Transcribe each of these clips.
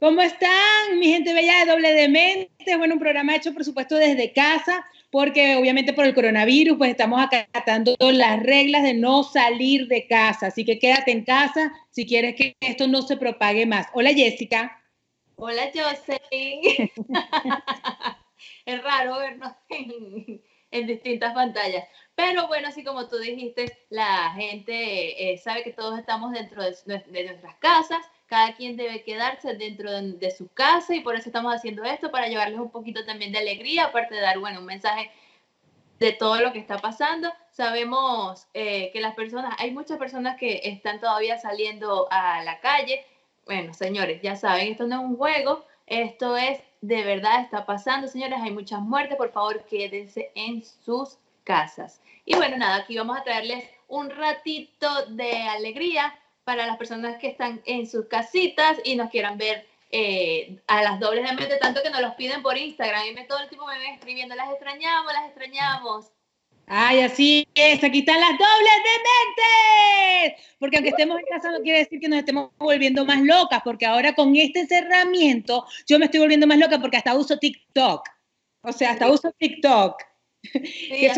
¿Cómo están, mi gente bella de Doble de Mente? Bueno, un programa hecho, por supuesto, desde casa, porque obviamente por el coronavirus, pues estamos acatando las reglas de no salir de casa. Así que quédate en casa si quieres que esto no se propague más. Hola, Jessica. Hola, Jocelyn. es raro vernos en, distintas pantallas. Pero bueno, así como tú dijiste, la gente eh, sabe que todos estamos dentro de nuestras casas cada quien debe quedarse dentro de, su casa y por eso estamos haciendo esto, para llevarles un poquito también de alegría, aparte de dar, bueno, un mensaje de todo lo que está pasando. Sabemos eh, que las personas, hay muchas personas que están todavía saliendo a la calle. Bueno, señores, ya saben, esto no es un juego, esto es de verdad, está pasando, señores, hay muchas muertes, por favor, quédense en sus casas. Y bueno, nada, aquí vamos a traerles un ratito de alegría para las personas que están en sus casitas y nos quieran ver eh, a las dobles de mente, tanto que nos los piden por Instagram. Y me todo el tiempo me ven escribiendo, las extrañamos, las extrañamos. Ay, así es, aquí están las dobles de mente. Porque aunque estemos en casa no quiere decir que nos estemos volviendo más locas, porque ahora con este cerramiento yo me estoy volviendo más loca porque hasta uso TikTok. O sea, hasta uso TikTok. Sí,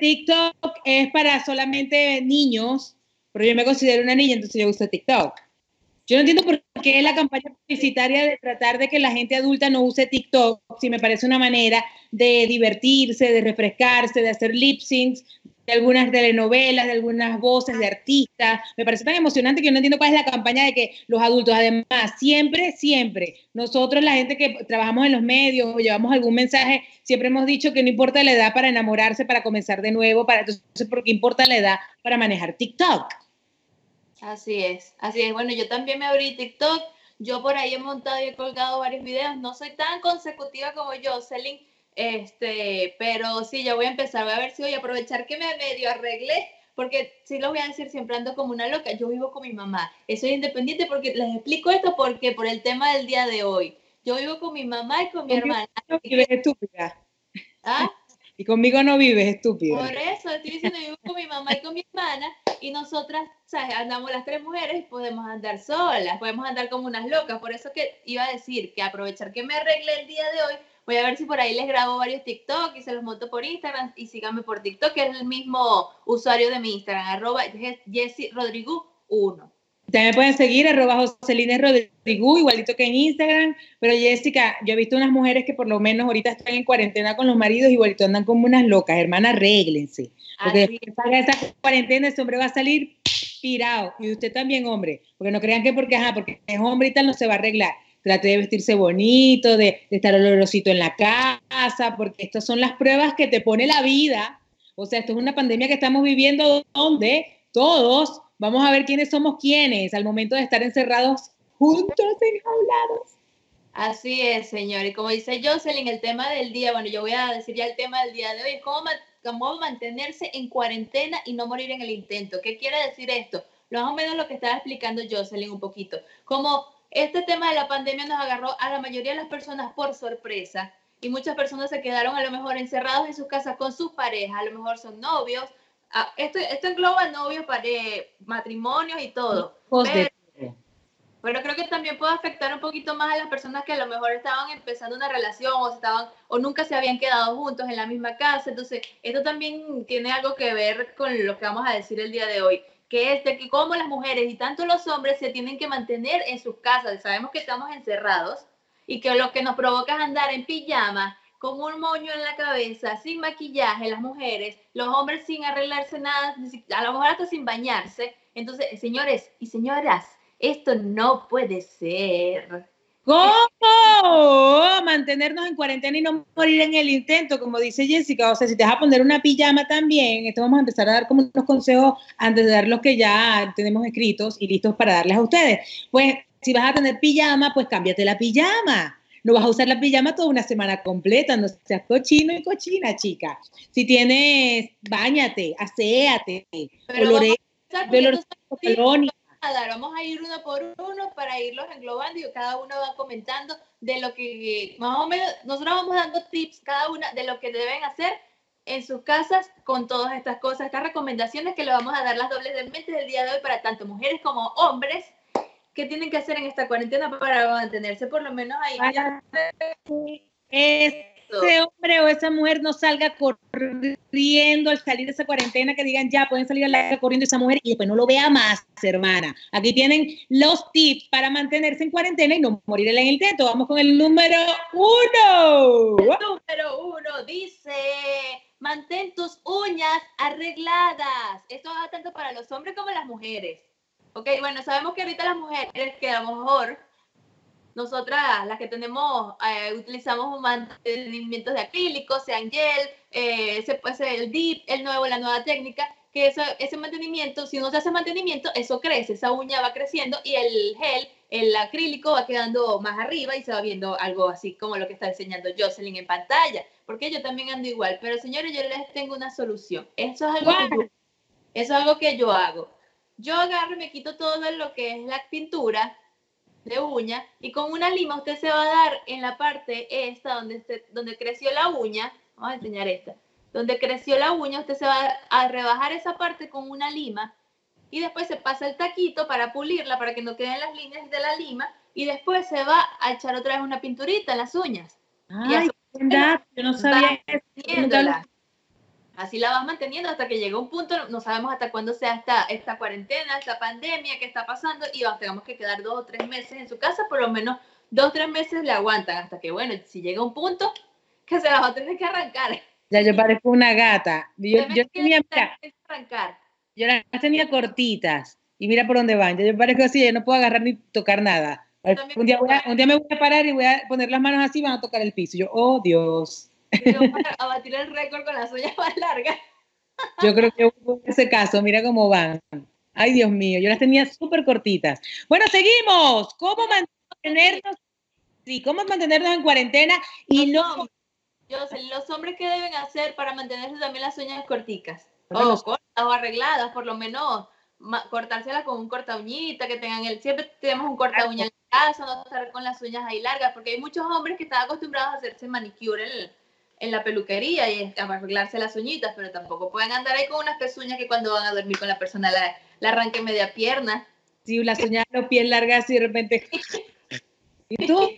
TikTok es para solamente niños pero yo me considero una niña, entonces yo uso TikTok. Yo no entiendo por qué la campaña publicitaria de tratar de que la gente adulta no use TikTok, si me parece una manera de divertirse, de refrescarse, de hacer lip syncs de algunas telenovelas, de algunas voces de artistas. Me parece tan emocionante que yo no entiendo cuál es la campaña de que los adultos, además, siempre, siempre, nosotros, la gente que trabajamos en los medios o llevamos algún mensaje, siempre hemos dicho que no importa la edad para enamorarse, para comenzar de nuevo, para entonces, ¿por qué importa la edad para manejar TikTok? Así es, así es. Bueno, yo también me abrí TikTok. Yo por ahí he montado y he colgado varios videos. No soy tan consecutiva como yo, Celine, este, pero sí, ya voy a empezar. Voy a ver si voy a aprovechar que me medio arreglé, porque sí lo voy a decir, siempre ando como una loca. Yo vivo con mi mamá. Soy independiente porque les explico esto porque por el tema del día de hoy. Yo vivo con mi mamá y con mi hermana. estúpida. ¿Ah? Y conmigo no vives, estúpido. Por eso estoy diciendo, vivo con mi mamá y con mi hermana y nosotras, ¿sabes? Andamos las tres mujeres y podemos andar solas, podemos andar como unas locas. Por eso que iba a decir que aprovechar que me arregle el día de hoy, voy a ver si por ahí les grabo varios TikTok y se los monto por Instagram y síganme por TikTok, que es el mismo usuario de mi Instagram, arroba Jessy Rodrigo 1. También pueden seguir arroba Jocelina Rodrigo, igualito que en Instagram. Pero Jessica, yo he visto unas mujeres que por lo menos ahorita están en cuarentena con los maridos, igualito andan como unas locas. Hermana, arréglense. Porque después que salga esa cuarentena, ese hombre va a salir pirado. Y usted también, hombre. Porque no crean que porque, ajá, porque es hombre y tal no se va a arreglar. Trate de vestirse bonito, de, de estar olorosito en la casa, porque estas son las pruebas que te pone la vida. O sea, esto es una pandemia que estamos viviendo donde todos Vamos a ver quiénes somos quiénes al momento de estar encerrados juntos enjaulados. Así es, señor. Y como dice Jocelyn, el tema del día, bueno, yo voy a decir ya el tema del día de hoy, cómo, cómo mantenerse en cuarentena y no morir en el intento. ¿Qué quiere decir esto? Más o menos lo que estaba explicando Jocelyn un poquito. Como este tema de la pandemia nos agarró a la mayoría de las personas por sorpresa y muchas personas se quedaron a lo mejor encerrados en sus casas con sus parejas, a lo mejor son novios, Ah, esto, esto engloba novios, matrimonios y todo. Pero, creo que también puede afectar un poquito más a las personas que a lo mejor estaban empezando una relación o, estaban, o nunca se habían quedado juntos en la misma casa. Entonces, esto también tiene algo que ver con lo que vamos a decir el día de hoy, que es de que como las mujeres y tanto los hombres se tienen que mantener en sus casas. Sabemos que estamos encerrados y que lo que nos provoca es andar en pijama con un moño en la cabeza, sin maquillaje, las mujeres, los hombres sin arreglarse nada, a lo mejor hasta sin bañarse. Entonces, señores y señoras, esto no puede ser. ¿Cómo? Mantenernos en cuarentena y no morir en el intento, como dice Jessica. O sea, si te vas a poner una pijama también, esto vamos a empezar a dar como unos consejos antes de dar los que ya tenemos escritos y listos para darles a ustedes. Pues, si vas a tener pijama, pues cámbiate la pijama no vas a usar la pijama toda una semana completa, no seas cochino y cochina, chica. Si tienes, bañate, aséate, olore, Vamos a ir uno por uno para irlos englobando y cada uno va comentando de lo que, más o menos, nosotros vamos dando tips cada una de lo que deben hacer en sus casas con todas estas cosas, estas recomendaciones que le vamos a dar las dobles de mente del día de hoy para tanto mujeres como hombres ¿qué tienen que hacer en esta cuarentena para mantenerse por lo menos ahí? Ese hombre o esa mujer no salga corriendo al salir de esa cuarentena, que digan ya, pueden salir a la corriendo esa mujer y después no lo vea más, hermana. Aquí tienen los tips para mantenerse en cuarentena y no morir en el intento. Vamos con el número uno. El número uno dice mantén tus uñas arregladas. Esto va tanto para los hombres como las mujeres. Ok, bueno, sabemos que ahorita las mujeres que a lo mejor nosotras, las que tenemos, eh, utilizamos mantenimientos de acrílico, sean gel, eh, se puede el dip, el nuevo, la nueva técnica, que eso, ese mantenimiento, si uno se hace mantenimiento, eso crece, esa uña va creciendo y el gel, el acrílico va quedando más arriba y se va viendo algo así como lo que está enseñando Jocelyn en pantalla, porque yo también ando igual, pero señores, yo les tengo una solución. Eso es algo, que yo, eso es algo que yo hago. Yo agarro y me quito todo lo que es la pintura de uña y con una lima usted se va a dar en la parte esta donde, donde creció la uña, vamos a enseñar esta, donde creció la uña, usted se va a rebajar esa parte con una lima y después se pasa el taquito para pulirla, para que no queden las líneas de la lima y después se va a echar otra vez una pinturita en las uñas. Ay, yo no sabía eso. Así la vas manteniendo hasta que llega un punto, no sabemos hasta cuándo sea esta, esta cuarentena, esta pandemia que está pasando y vamos, tengamos que quedar dos o tres meses en su casa, por lo menos dos o tres meses le aguantan hasta que, bueno, si llega un punto que se las va a tener que arrancar. Ya yo parezco una gata. Yo, tenía, arrancar. yo las tenía cortitas y mira por dónde van. Ya yo parezco así, yo no puedo agarrar ni tocar nada. Un día, un día me voy a parar y voy a poner las manos así y van a tocar el piso. Yo, oh Dios a batir el récord con las uñas más largas. Yo creo que hubo ese caso, mira cómo van. Ay, Dios mío, yo las tenía súper cortitas. Bueno, seguimos. ¿Cómo mantenernos, sí, cómo mantenernos en cuarentena y no... Yo sé, los hombres qué deben hacer para mantenerse también las uñas corticas. O cortas o arregladas, por lo menos cortárselas con un corta uñita, que tengan el, siempre tenemos un corta uña en casa, no estar con las uñas ahí largas, porque hay muchos hombres que están acostumbrados a hacerse manicure en, en la peluquería y arreglarse las uñitas, pero tampoco pueden andar ahí con unas pezuñas que cuando van a dormir con la persona la, la arranque media pierna. Sí, las uñas los pies largas y de repente... ¿Y tú?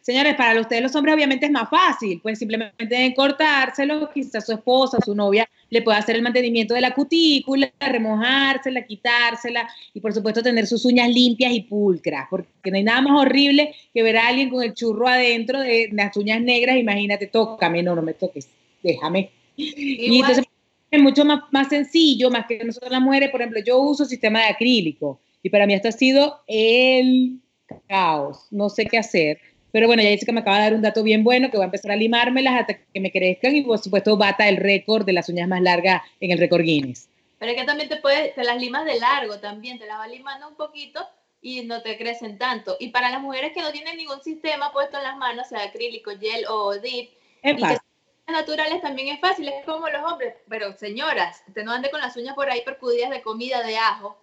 Señores, para ustedes los hombres obviamente es más fácil, pues simplemente cortárselo, quizás su esposa, su novia le puede hacer el mantenimiento de la cutícula, remojársela, quitársela y por supuesto tener sus uñas limpias y pulcras, porque no hay nada más horrible que ver a alguien con el churro adentro de las uñas negras, imagínate, tócame, no, no me toques, déjame. Y entonces es mucho más, más sencillo, más que nosotros las mujeres, por ejemplo, yo uso sistema de acrílico y para mí esto ha sido el caos, no sé qué hacer. Pero bueno, ya dice que me acaba de dar un dato bien bueno, que voy a empezar a limármelas hasta que me crezcan y por supuesto bata el récord de las uñas más largas en el récord Guinness. Pero es que también te puedes, te las limas de largo también, te las vas limando un poquito y no te crecen tanto. Y para las mujeres que no tienen ningún sistema puesto en las manos, sea acrílico, gel o dip, es y naturales también es fácil, es como los hombres. Pero señoras, usted no ande con las uñas por ahí percudidas de comida, de ajo,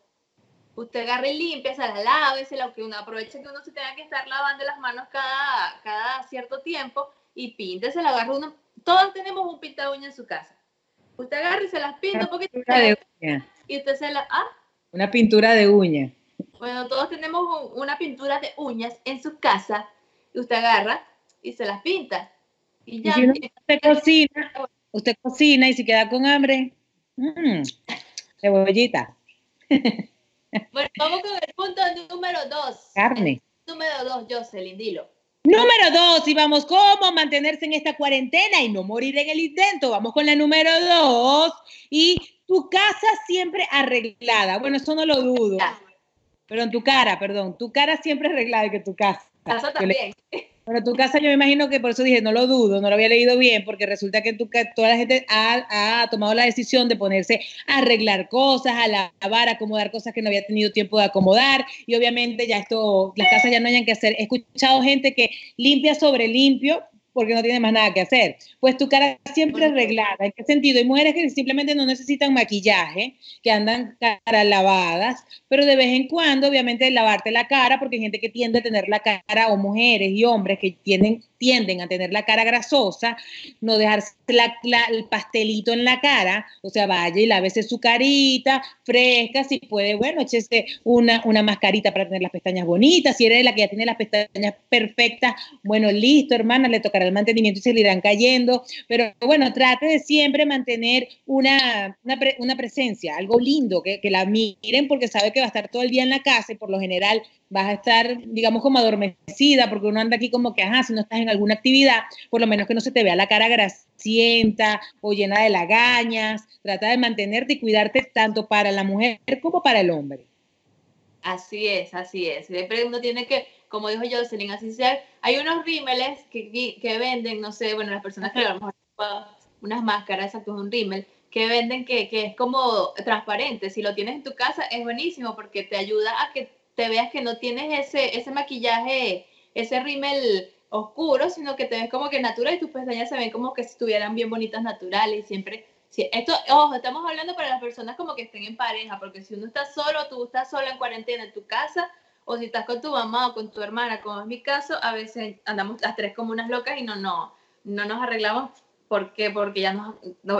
usted agarre y limpia, se la lave, se la que uno aproveche que uno se tenga que estar lavando las manos cada, cada cierto tiempo y pinte, se la agarra uno. Todos tenemos un pinta uña en su casa. Usted agarra y se las pinta un poquito. Y usted se la. ¿ah? Una pintura de uña. Bueno, todos tenemos una pintura de uñas en su casa y usted agarra y se las pinta. Y ya. usted cocina, usted cocina y si queda con hambre, mmm, cebollita. Bueno, vamos con el punto número dos. Carne. número dos, Jocelyn, dilo. Número dos, y vamos, ¿cómo mantenerse en esta cuarentena y no morir en el intento? Vamos con la número dos. Y tu casa siempre arreglada. Bueno, eso no lo dudo. Pero en tu cara, perdón, tu cara siempre arreglada que tu casa. Casa también. Bueno, tu casa yo me imagino que por eso dije, no lo dudo, no lo había leído bien, porque resulta que tu, toda la gente ha, tomado la decisión de ponerse a arreglar cosas, a lavar, a acomodar cosas que no había tenido tiempo de acomodar, y obviamente ya esto, las casas ya no hayan que hacer. He escuchado gente que limpia sobre limpio, porque no tiene más nada que hacer. Pues tu cara siempre arreglada. ¿En qué sentido? Hay mujeres que simplemente no necesitan maquillaje, que andan caras lavadas, pero de vez en cuando, obviamente, lavarte la cara, porque hay gente que tiende a tener la cara, o mujeres y hombres que tienden, tienden a tener la cara grasosa, no dejarse el pastelito en la cara, o sea, vaya y lávese su carita fresca, si puede, bueno, échese una, una mascarita para tener las pestañas bonitas, si eres la que ya tiene las pestañas perfectas, bueno, listo, hermana, le el mantenimiento y se le irán cayendo, pero bueno, trate de siempre mantener una, una, presencia, algo lindo, que, que la miren porque sabe que va a estar todo el día en la casa y por lo general vas a estar, digamos, como adormecida, porque uno anda aquí como que, ajá, si no estás en alguna actividad, por lo menos que no se te vea la cara grasienta o llena de lagañas. Trata de mantenerte y cuidarte tanto para la mujer como para el hombre. Así es, así es. Siempre uno tiene que, como dijo Jocelyn, así sea. Hay unos rímeles que, que venden, no sé, bueno, las personas que a lo mejor unas máscaras, exacto, es un rímel, que venden que, que es como transparente. Si lo tienes en tu casa es buenísimo porque te ayuda a que te veas que no tienes ese, ese maquillaje, ese rímel oscuro, sino que te ves como que natural y tus pestañas se ven como que si estuvieran bien bonitas naturales siempre esto, ojo, estamos hablando para las personas como que estén en pareja, porque si uno está solo, tú estás solo en cuarentena en tu casa, o si estás con tu mamá o con tu hermana, como es mi caso, a veces andamos las tres como unas locas y no, no, no nos arreglamos porque, porque ya nos,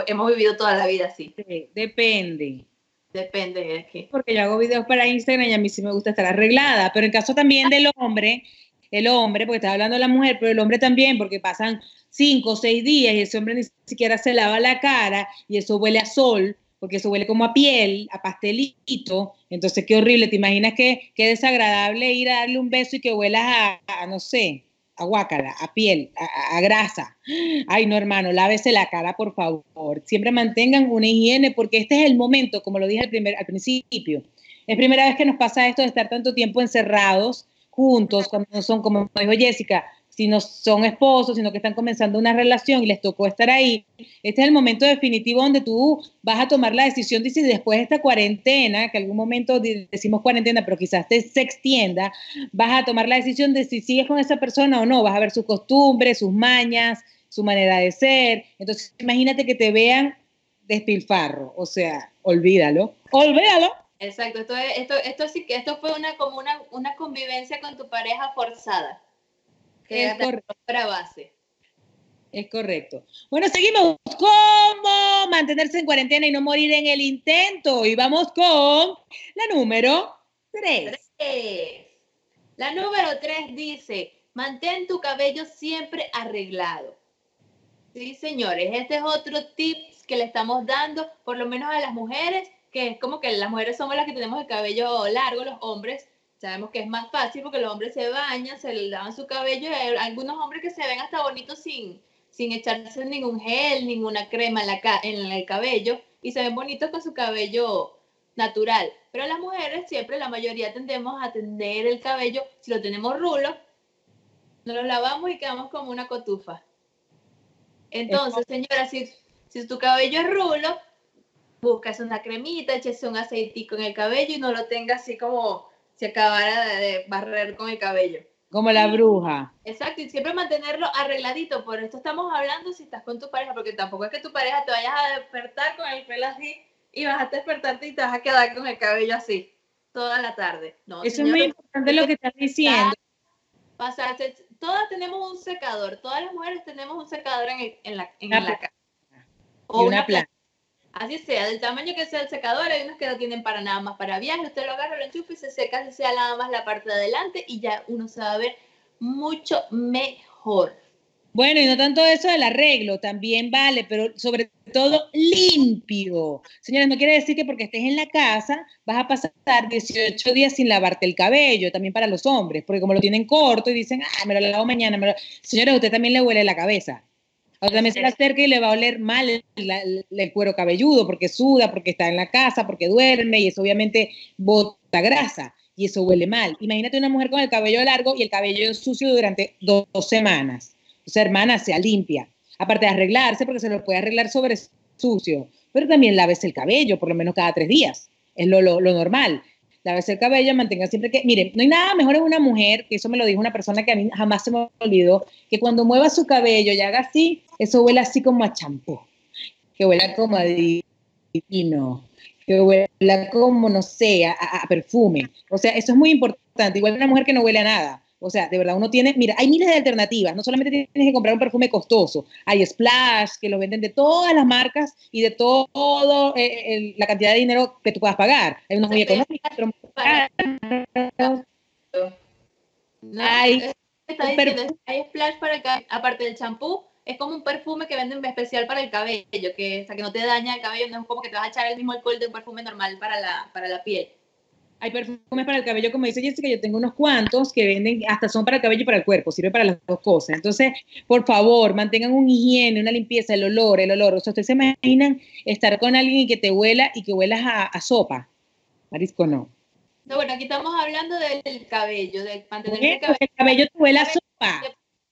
hemos vivido toda la vida así. depende. Depende de qué. Porque yo hago videos para Instagram y a mí sí me gusta estar arreglada, pero en caso también del hombre, el hombre, porque está hablando de la mujer, pero el hombre también, porque pasan cinco o seis días y ese hombre ni siquiera se lava la cara y eso huele a sol, porque eso huele como a piel, a pastelito, entonces qué horrible, ¿te imaginas qué, qué desagradable ir a darle un beso y que huelas a, no sé, a guácala, a piel, a, grasa. Ay, no, hermano, lávese la cara, por favor. Siempre mantengan una higiene, porque este es el momento, como lo dije al, principio. Es primera vez que nos pasa esto de estar tanto tiempo encerrados juntos, cuando son, como dijo Jessica, si no son esposos, sino que están comenzando una relación y les tocó estar ahí, este es el momento definitivo donde tú vas a tomar la decisión de si después de esta cuarentena, que algún momento decimos cuarentena, pero quizás te se extienda, vas a tomar la decisión de si sigues con esa persona o no, vas a ver sus costumbres, sus mañas, su manera de ser. Entonces, imagínate que te vean despilfarro, o sea, olvídalo, olvídalo. Exacto, esto, esto, esto esto fue una como una, una convivencia con tu pareja forzada es correcto. para base. Es correcto. Bueno, seguimos. ¿Cómo mantenerse en cuarentena y no morir en el intento? Y vamos con la número 3. La número 3 dice, mantén tu cabello siempre arreglado. Sí, señores, este es otro tip que le estamos dando, por lo menos a las mujeres, que es como que las mujeres somos las que tenemos el cabello largo, los hombres Sabemos que es más fácil porque los hombres se bañan, se lavan su cabello. Y hay algunos hombres que se ven hasta bonitos sin, sin echarse ningún gel, ninguna crema en, la, en el cabello y se ven bonitos con su cabello natural. Pero las mujeres siempre, la mayoría tendemos a tener el cabello, si lo tenemos rulo, nos lo lavamos y quedamos como una cotufa. Entonces, señora, si, si tu cabello es rulo, buscas una cremita, échese un aceitico en el cabello y no lo tenga así como se acabara de, barrer con el cabello. Como la bruja. Exacto, y siempre mantenerlo arregladito. Por esto estamos hablando si estás con tu pareja, porque tampoco es que tu pareja te vayas a despertar con el pelo así y vas a despertarte y te vas a quedar con el cabello así toda la tarde. No, Eso es muy importante lo que estás diciendo. Pasarse, todas tenemos un secador, todas las mujeres tenemos un secador en, en la, en la casa. O una, planta. Así sea, del tamaño que sea el secador, hay unos que no tienen para nada más para viaje, usted lo agarra, lo enchufa y se seca, así sea nada más la parte de adelante y ya uno se va a ver mucho mejor. Bueno, y no tanto eso del arreglo, también vale, pero sobre todo limpio. Señores, no quiere decir que porque estés en la casa vas a pasar 18 días sin lavarte el cabello, también para los hombres, porque como lo tienen corto y dicen, ah, me lo lavo mañana, me señores, a usted también le huele la cabeza. También se le acerca y le va a oler mal el, cuero cabelludo porque suda, porque está en la casa, porque duerme y eso obviamente bota grasa y eso huele mal. Imagínate una mujer con el cabello largo y el cabello sucio durante dos, semanas. O sea, hermana, sea limpia. Aparte de arreglarse, porque se lo puede arreglar sobre sucio, pero también laves el cabello por lo menos cada tres días. Es lo, lo, lo normal. lávese el cabello, mantenga siempre que, mire, no hay nada mejor en una mujer, que eso me lo dijo una persona que a mí jamás se me olvidó, que cuando mueva su cabello y haga así, eso huele así como a champú, que huela como a divino, que huela como, no sé, a, a perfume. O sea, eso es muy importante, igual una mujer que no huele a nada. O sea, de verdad uno tiene, mira, hay miles de alternativas, no solamente tienes que comprar un perfume costoso, hay Splash, que lo venden de todas las marcas y de todo eh, la cantidad de dinero que tú puedas pagar. Hay unos muy económicos, pero hay, hay Splash para el aparte del champú, es como un perfume que venden especial para el cabello, que, o sea, que no te daña el cabello, no es como que te vas a echar el mismo alcohol de un perfume normal para la, para la piel. Hay perfumes para el cabello, como dice Jessica, yo tengo unos cuantos que venden, hasta son para el cabello y para el cuerpo, sirve para las dos cosas. Entonces, por favor, mantengan un higiene, una limpieza, el olor, el olor. O sea, ustedes se imaginan estar con alguien y que te huela y que huelas a, sopa. Marisco, no. No, bueno, aquí estamos hablando del cabello, de mantener el cabello. El cabello te huele a sopa.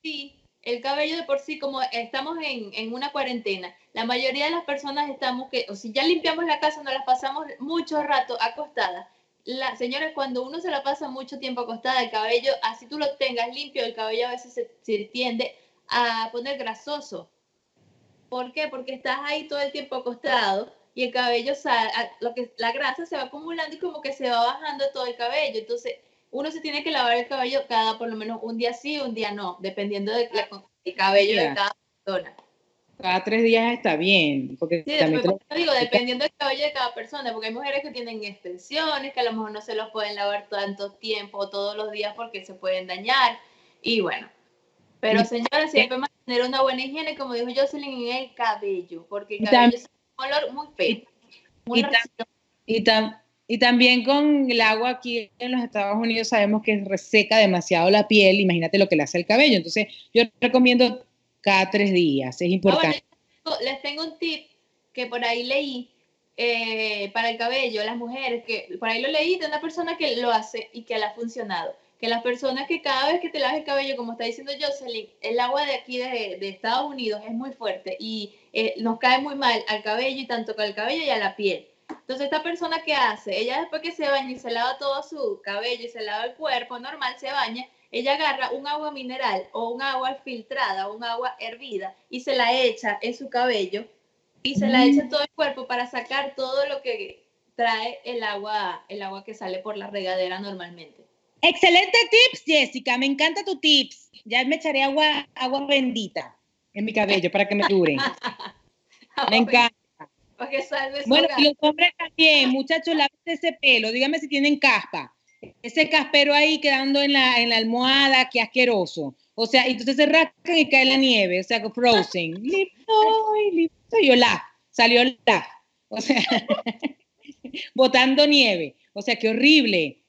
Sí, el cabello de por sí, como estamos en, en, una cuarentena, la mayoría de las personas estamos que, o si ya limpiamos la casa, nos las pasamos mucho rato acostadas la, señora, cuando uno se la pasa mucho tiempo acostada, el cabello, así tú lo tengas limpio, el cabello a veces se, tiende a poner grasoso. ¿Por qué? Porque estás ahí todo el tiempo acostado y el cabello, lo que, la grasa se va acumulando y como que se va bajando todo el cabello. Entonces, uno se tiene que lavar el cabello cada por lo menos un día sí, un día no, dependiendo del cabello de cada persona cada tres días está bien. Porque sí, también digo, dependiendo del cabello de cada persona, porque hay mujeres que tienen extensiones, que a lo mejor no se los pueden lavar tanto tiempo todos los días porque se pueden dañar. Y bueno, pero señora, siempre mantener una buena higiene, como dijo Jocelyn, en el cabello, porque el cabello es un color muy feo. y, y, también con el agua aquí en los Estados Unidos sabemos que reseca demasiado la piel, imagínate lo que le hace el cabello. Entonces yo recomiendo cada tres días, es importante. les tengo un tip que por ahí leí eh, para el cabello, las mujeres, que por ahí lo leí de una persona que lo hace y que le ha funcionado. Que las personas que cada vez que te lavas el cabello, como está diciendo Jocelyn, el agua de aquí de, de Estados Unidos es muy fuerte y eh, nos cae muy mal al cabello y tanto al cabello y a la piel. Entonces, esta persona que hace, ella después que se baña y se lava todo su cabello y se lava el cuerpo normal, se baña, ella agarra un agua mineral o un agua filtrada o un agua hervida y se la echa en su cabello y se la echa en todo el cuerpo para sacar todo lo que trae el agua, el agua que sale por la regadera normalmente. Excelente tips, Jessica. Me encanta tu tips. Ya me echaré agua, agua bendita en mi cabello para que me dure. me encanta. Para que salve bueno, y los hombres también, muchachos, lávense ese pelo. Dígame si tienen caspa ese caspero ahí quedando en la, en la almohada, qué asqueroso. O sea, entonces se rascan y cae la nieve, o sea, frozen. Listo, listo, y hola, salió la. O sea, botando nieve. O sea, qué horrible,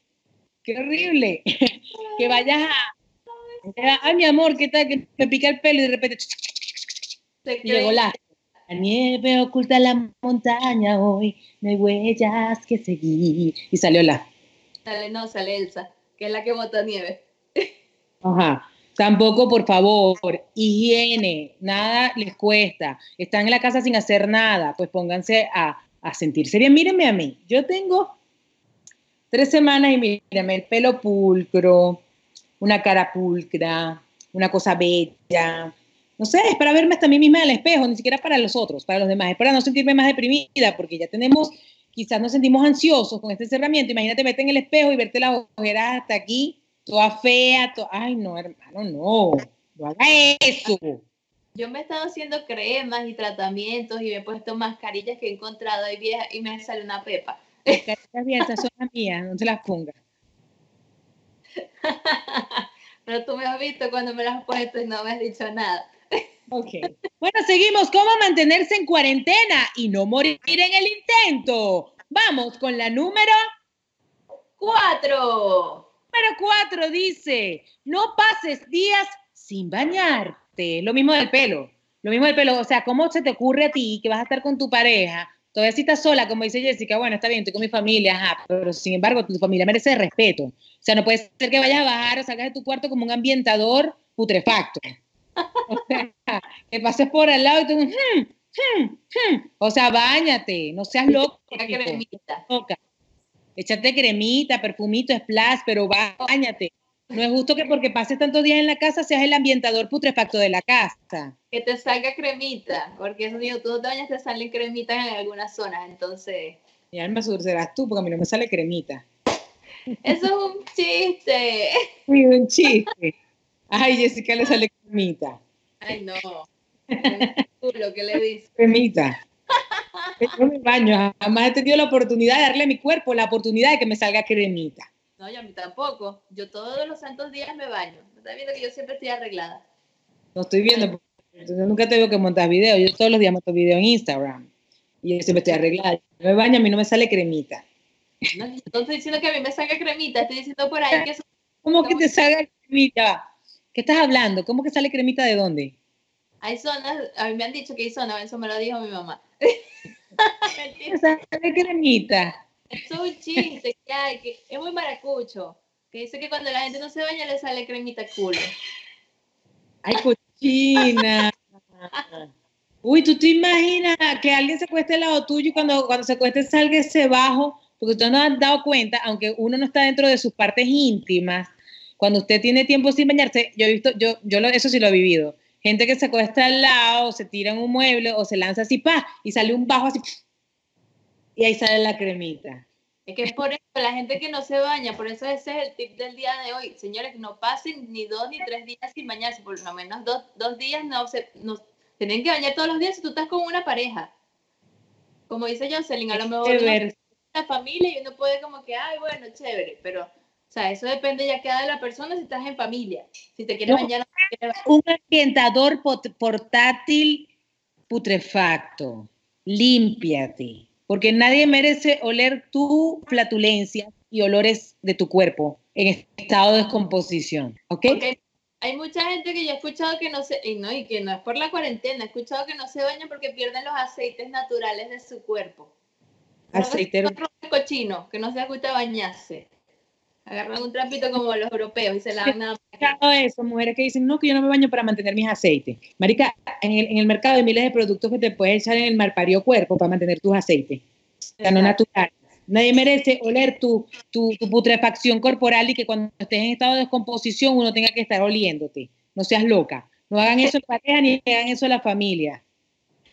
qué horrible. que vayas a... Ay, mi amor, ¿qué tal? Que me pica el pelo y de repente... Y llegó la... La nieve oculta la montaña hoy, no hay huellas que seguir. Y salió la... Sale, no, sale Elsa, que es la que bota nieve. Ajá. Tampoco, por favor, higiene, nada les cuesta. Están en la casa sin hacer nada, pues pónganse a, a sentirse bien. Mírenme a mí, yo tengo tres semanas y mírenme el pelo pulcro, una cara pulcra, una cosa bella. No sé, es para verme hasta a mí misma en el espejo, ni siquiera para los otros, para los demás, es para no sentirme más deprimida, porque ya tenemos quizás nos sentimos ansiosos con este cerramiento. Imagínate verte en el espejo y verte las ojeras hasta aquí, toda fea, ay no, hermano, no, no haga eso. Yo me he estado haciendo cremas y tratamientos y me he puesto mascarillas que he encontrado ahí viejas y me sale una pepa. Mascarillas viejas son las mías, no se las pongas. Pero tú me has visto cuando me las has puesto y no me has dicho nada. Ok. Bueno, seguimos. ¿Cómo mantenerse en cuarentena y no morir en el intento? Vamos con la número cuatro. Número cuatro dice, no pases días sin bañarte. Lo mismo del pelo. Lo mismo del pelo. O sea, ¿cómo se te ocurre a ti que vas a estar con tu pareja? Todavía si estás sola, como dice Jessica, bueno, está bien, estoy con mi familia, ajá, pero sin embargo, tu familia merece respeto. O sea, no puede ser que vayas a bajar o salgas de tu cuarto como un ambientador putrefacto. O sea, que pases por al lado y tú, hmm, hmm, hmm". o sea, bañate, no seas loco. Échate cremita, perfumito, splash, pero bañate. No es justo que porque pases tantos días en la casa seas el ambientador putrefacto de la casa. Que te salga cremita, porque eso digo, tú te bañas te salen cremitas en algunas zonas, entonces. Ya me serás tú, porque a mí no me sale cremita. Eso es un chiste. Sí, un chiste. Ay, Jessica le sale cremita. Ay, no. Lo que le dice. Cremita. Yo me baño, jamás he tenido la oportunidad de darle a mi cuerpo la oportunidad de que me salga cremita. No, yo a mí tampoco. Yo todos los santos días me baño. ¿Estás viendo que yo siempre estoy arreglada? No estoy viendo, yo nunca te veo que montas videos. Yo todos los días monto videos en Instagram. Y yo siempre estoy arreglada. Yo me baño, a mí no me sale cremita. No, estoy diciendo que a mí me salga cremita. Estoy diciendo por ahí que eso... ¿Cómo que te salga cremita? ¿Qué estás hablando? ¿Cómo que sale cremita de dónde? Hay zonas, a mí me han dicho que hay zonas, eso me lo dijo mi mamá. sale cremita. Es un chiste que hay, que es muy maracucho. Que dice que cuando la gente no se baña le sale cremita culo. Ay, cochina. Uy, ¿tú te imaginas que alguien se cueste al lado tuyo y cuando, cuando se cueste salga ese bajo? Porque ustedes no han dado cuenta, aunque uno no está dentro de sus partes íntimas, cuando usted tiene tiempo sin bañarse, yo he visto, yo, yo eso sí lo he vivido. Gente que se acuesta al lado, se tira en un mueble o se lanza así, pa, y sale un bajo así, y ahí sale la cremita. Es que es por eso, la gente que no se baña, por eso ese es el tip del día de hoy. Señores, no pasen ni dos ni tres días sin bañarse, por lo menos dos, dos días no se, no, tienen que bañar todos los días si tú estás con una pareja. Como dice Jocelyn, a lo mejor la familia y uno puede como que, ay, bueno, chévere, pero, o sea, eso depende ya queda de la persona si estás en familia. Si te quieres bañar, Un ambientador portátil putrefacto. Límpiate porque nadie merece oler tu flatulencia y olores de tu cuerpo en estado de descomposición, ¿ok? hay mucha gente que yo he escuchado que no se, y no, y que no es por la cuarentena, he escuchado que no se bañan porque pierden los aceites naturales de su cuerpo. Aceite. cochino, que no se gusta bañarse. Agarran un trapito como los europeos y se lavan nada más. eso, mujeres que dicen, no, que yo no me baño para mantener mis aceites. Marica, en el, en el mercado hay miles de productos que te puedes echar en el malpario cuerpo para mantener tus aceites. O sea, no naturales. Nadie merece oler tu, tu, tu, putrefacción corporal y que cuando estés en estado de descomposición uno tenga que estar oliéndote. No seas loca. No hagan eso en pareja ni hagan eso en la familia.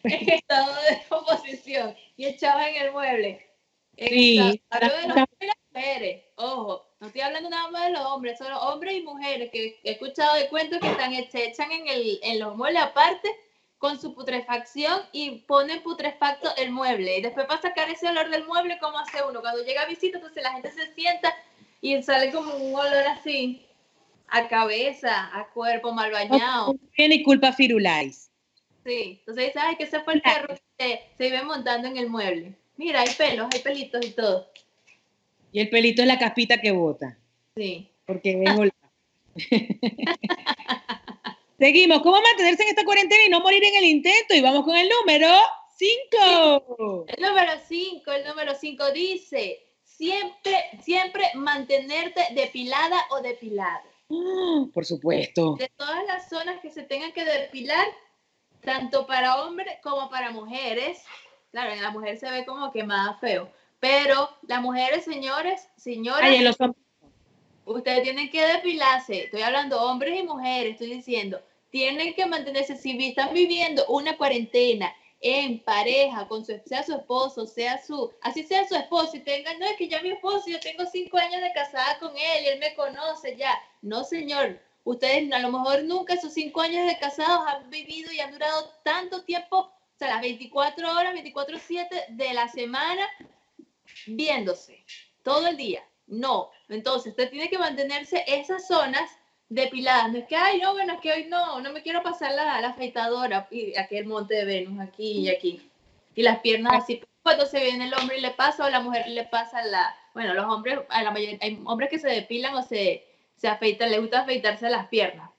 En estado de descomposición y echados en el mueble. sí. Estado, de las mujeres, ojo, no estoy hablando nada más de los hombres, solo hombres y mujeres que he escuchado de cuentos que están, se echan en, el, en los muebles aparte con su putrefacción y ponen putrefacto el mueble. Y después para sacar ese olor del mueble, ¿cómo hace uno? Cuando llega a visita, entonces la gente se sienta y sale como un olor así, a cabeza, a cuerpo mal bañado. Tiene culpa Firulais. Sí, entonces dice, ay, que ese fue el perro que se iba montando en el mueble. Mira, hay pelos, hay pelitos y todo. Y el pelito es la caspita que bota. Sí. Porque es Seguimos. ¿Cómo mantenerse en esta cuarentena y no morir en el intento? Y vamos con el número 5. El número 5, el número 5 dice, siempre, siempre mantenerte depilada o depilado. por supuesto. De todas las zonas que se tengan que depilar, tanto para hombres como para mujeres. Claro, en la mujer se ve como que más feo. Pero las mujeres, señores, señores, los ustedes tienen que depilarse. Estoy hablando hombres y mujeres, estoy diciendo, tienen que mantenerse. Si están viviendo una cuarentena en pareja, con su, sea su esposo, sea su, así sea su esposo, y tengan, no es que ya mi esposo, yo tengo cinco años de casada con él y él me conoce ya. No, señor, ustedes a lo mejor nunca esos cinco años de casados han vivido y han durado tanto tiempo, o sea, las 24 horas, 24-7 de la semana, viéndose todo el día. No, entonces usted tiene que mantenerse esas zonas depiladas. No es que, ay, no, bueno, es que hoy no, no me quiero pasar la, la afeitadora y aquel monte de Venus aquí y aquí. Y las piernas así. Cuando se viene el hombre y le pasa o la mujer le pasa la... Bueno, los hombres, a la mayoría, hay hombres que se depilan o se, se afeitan, les gusta afeitarse las piernas.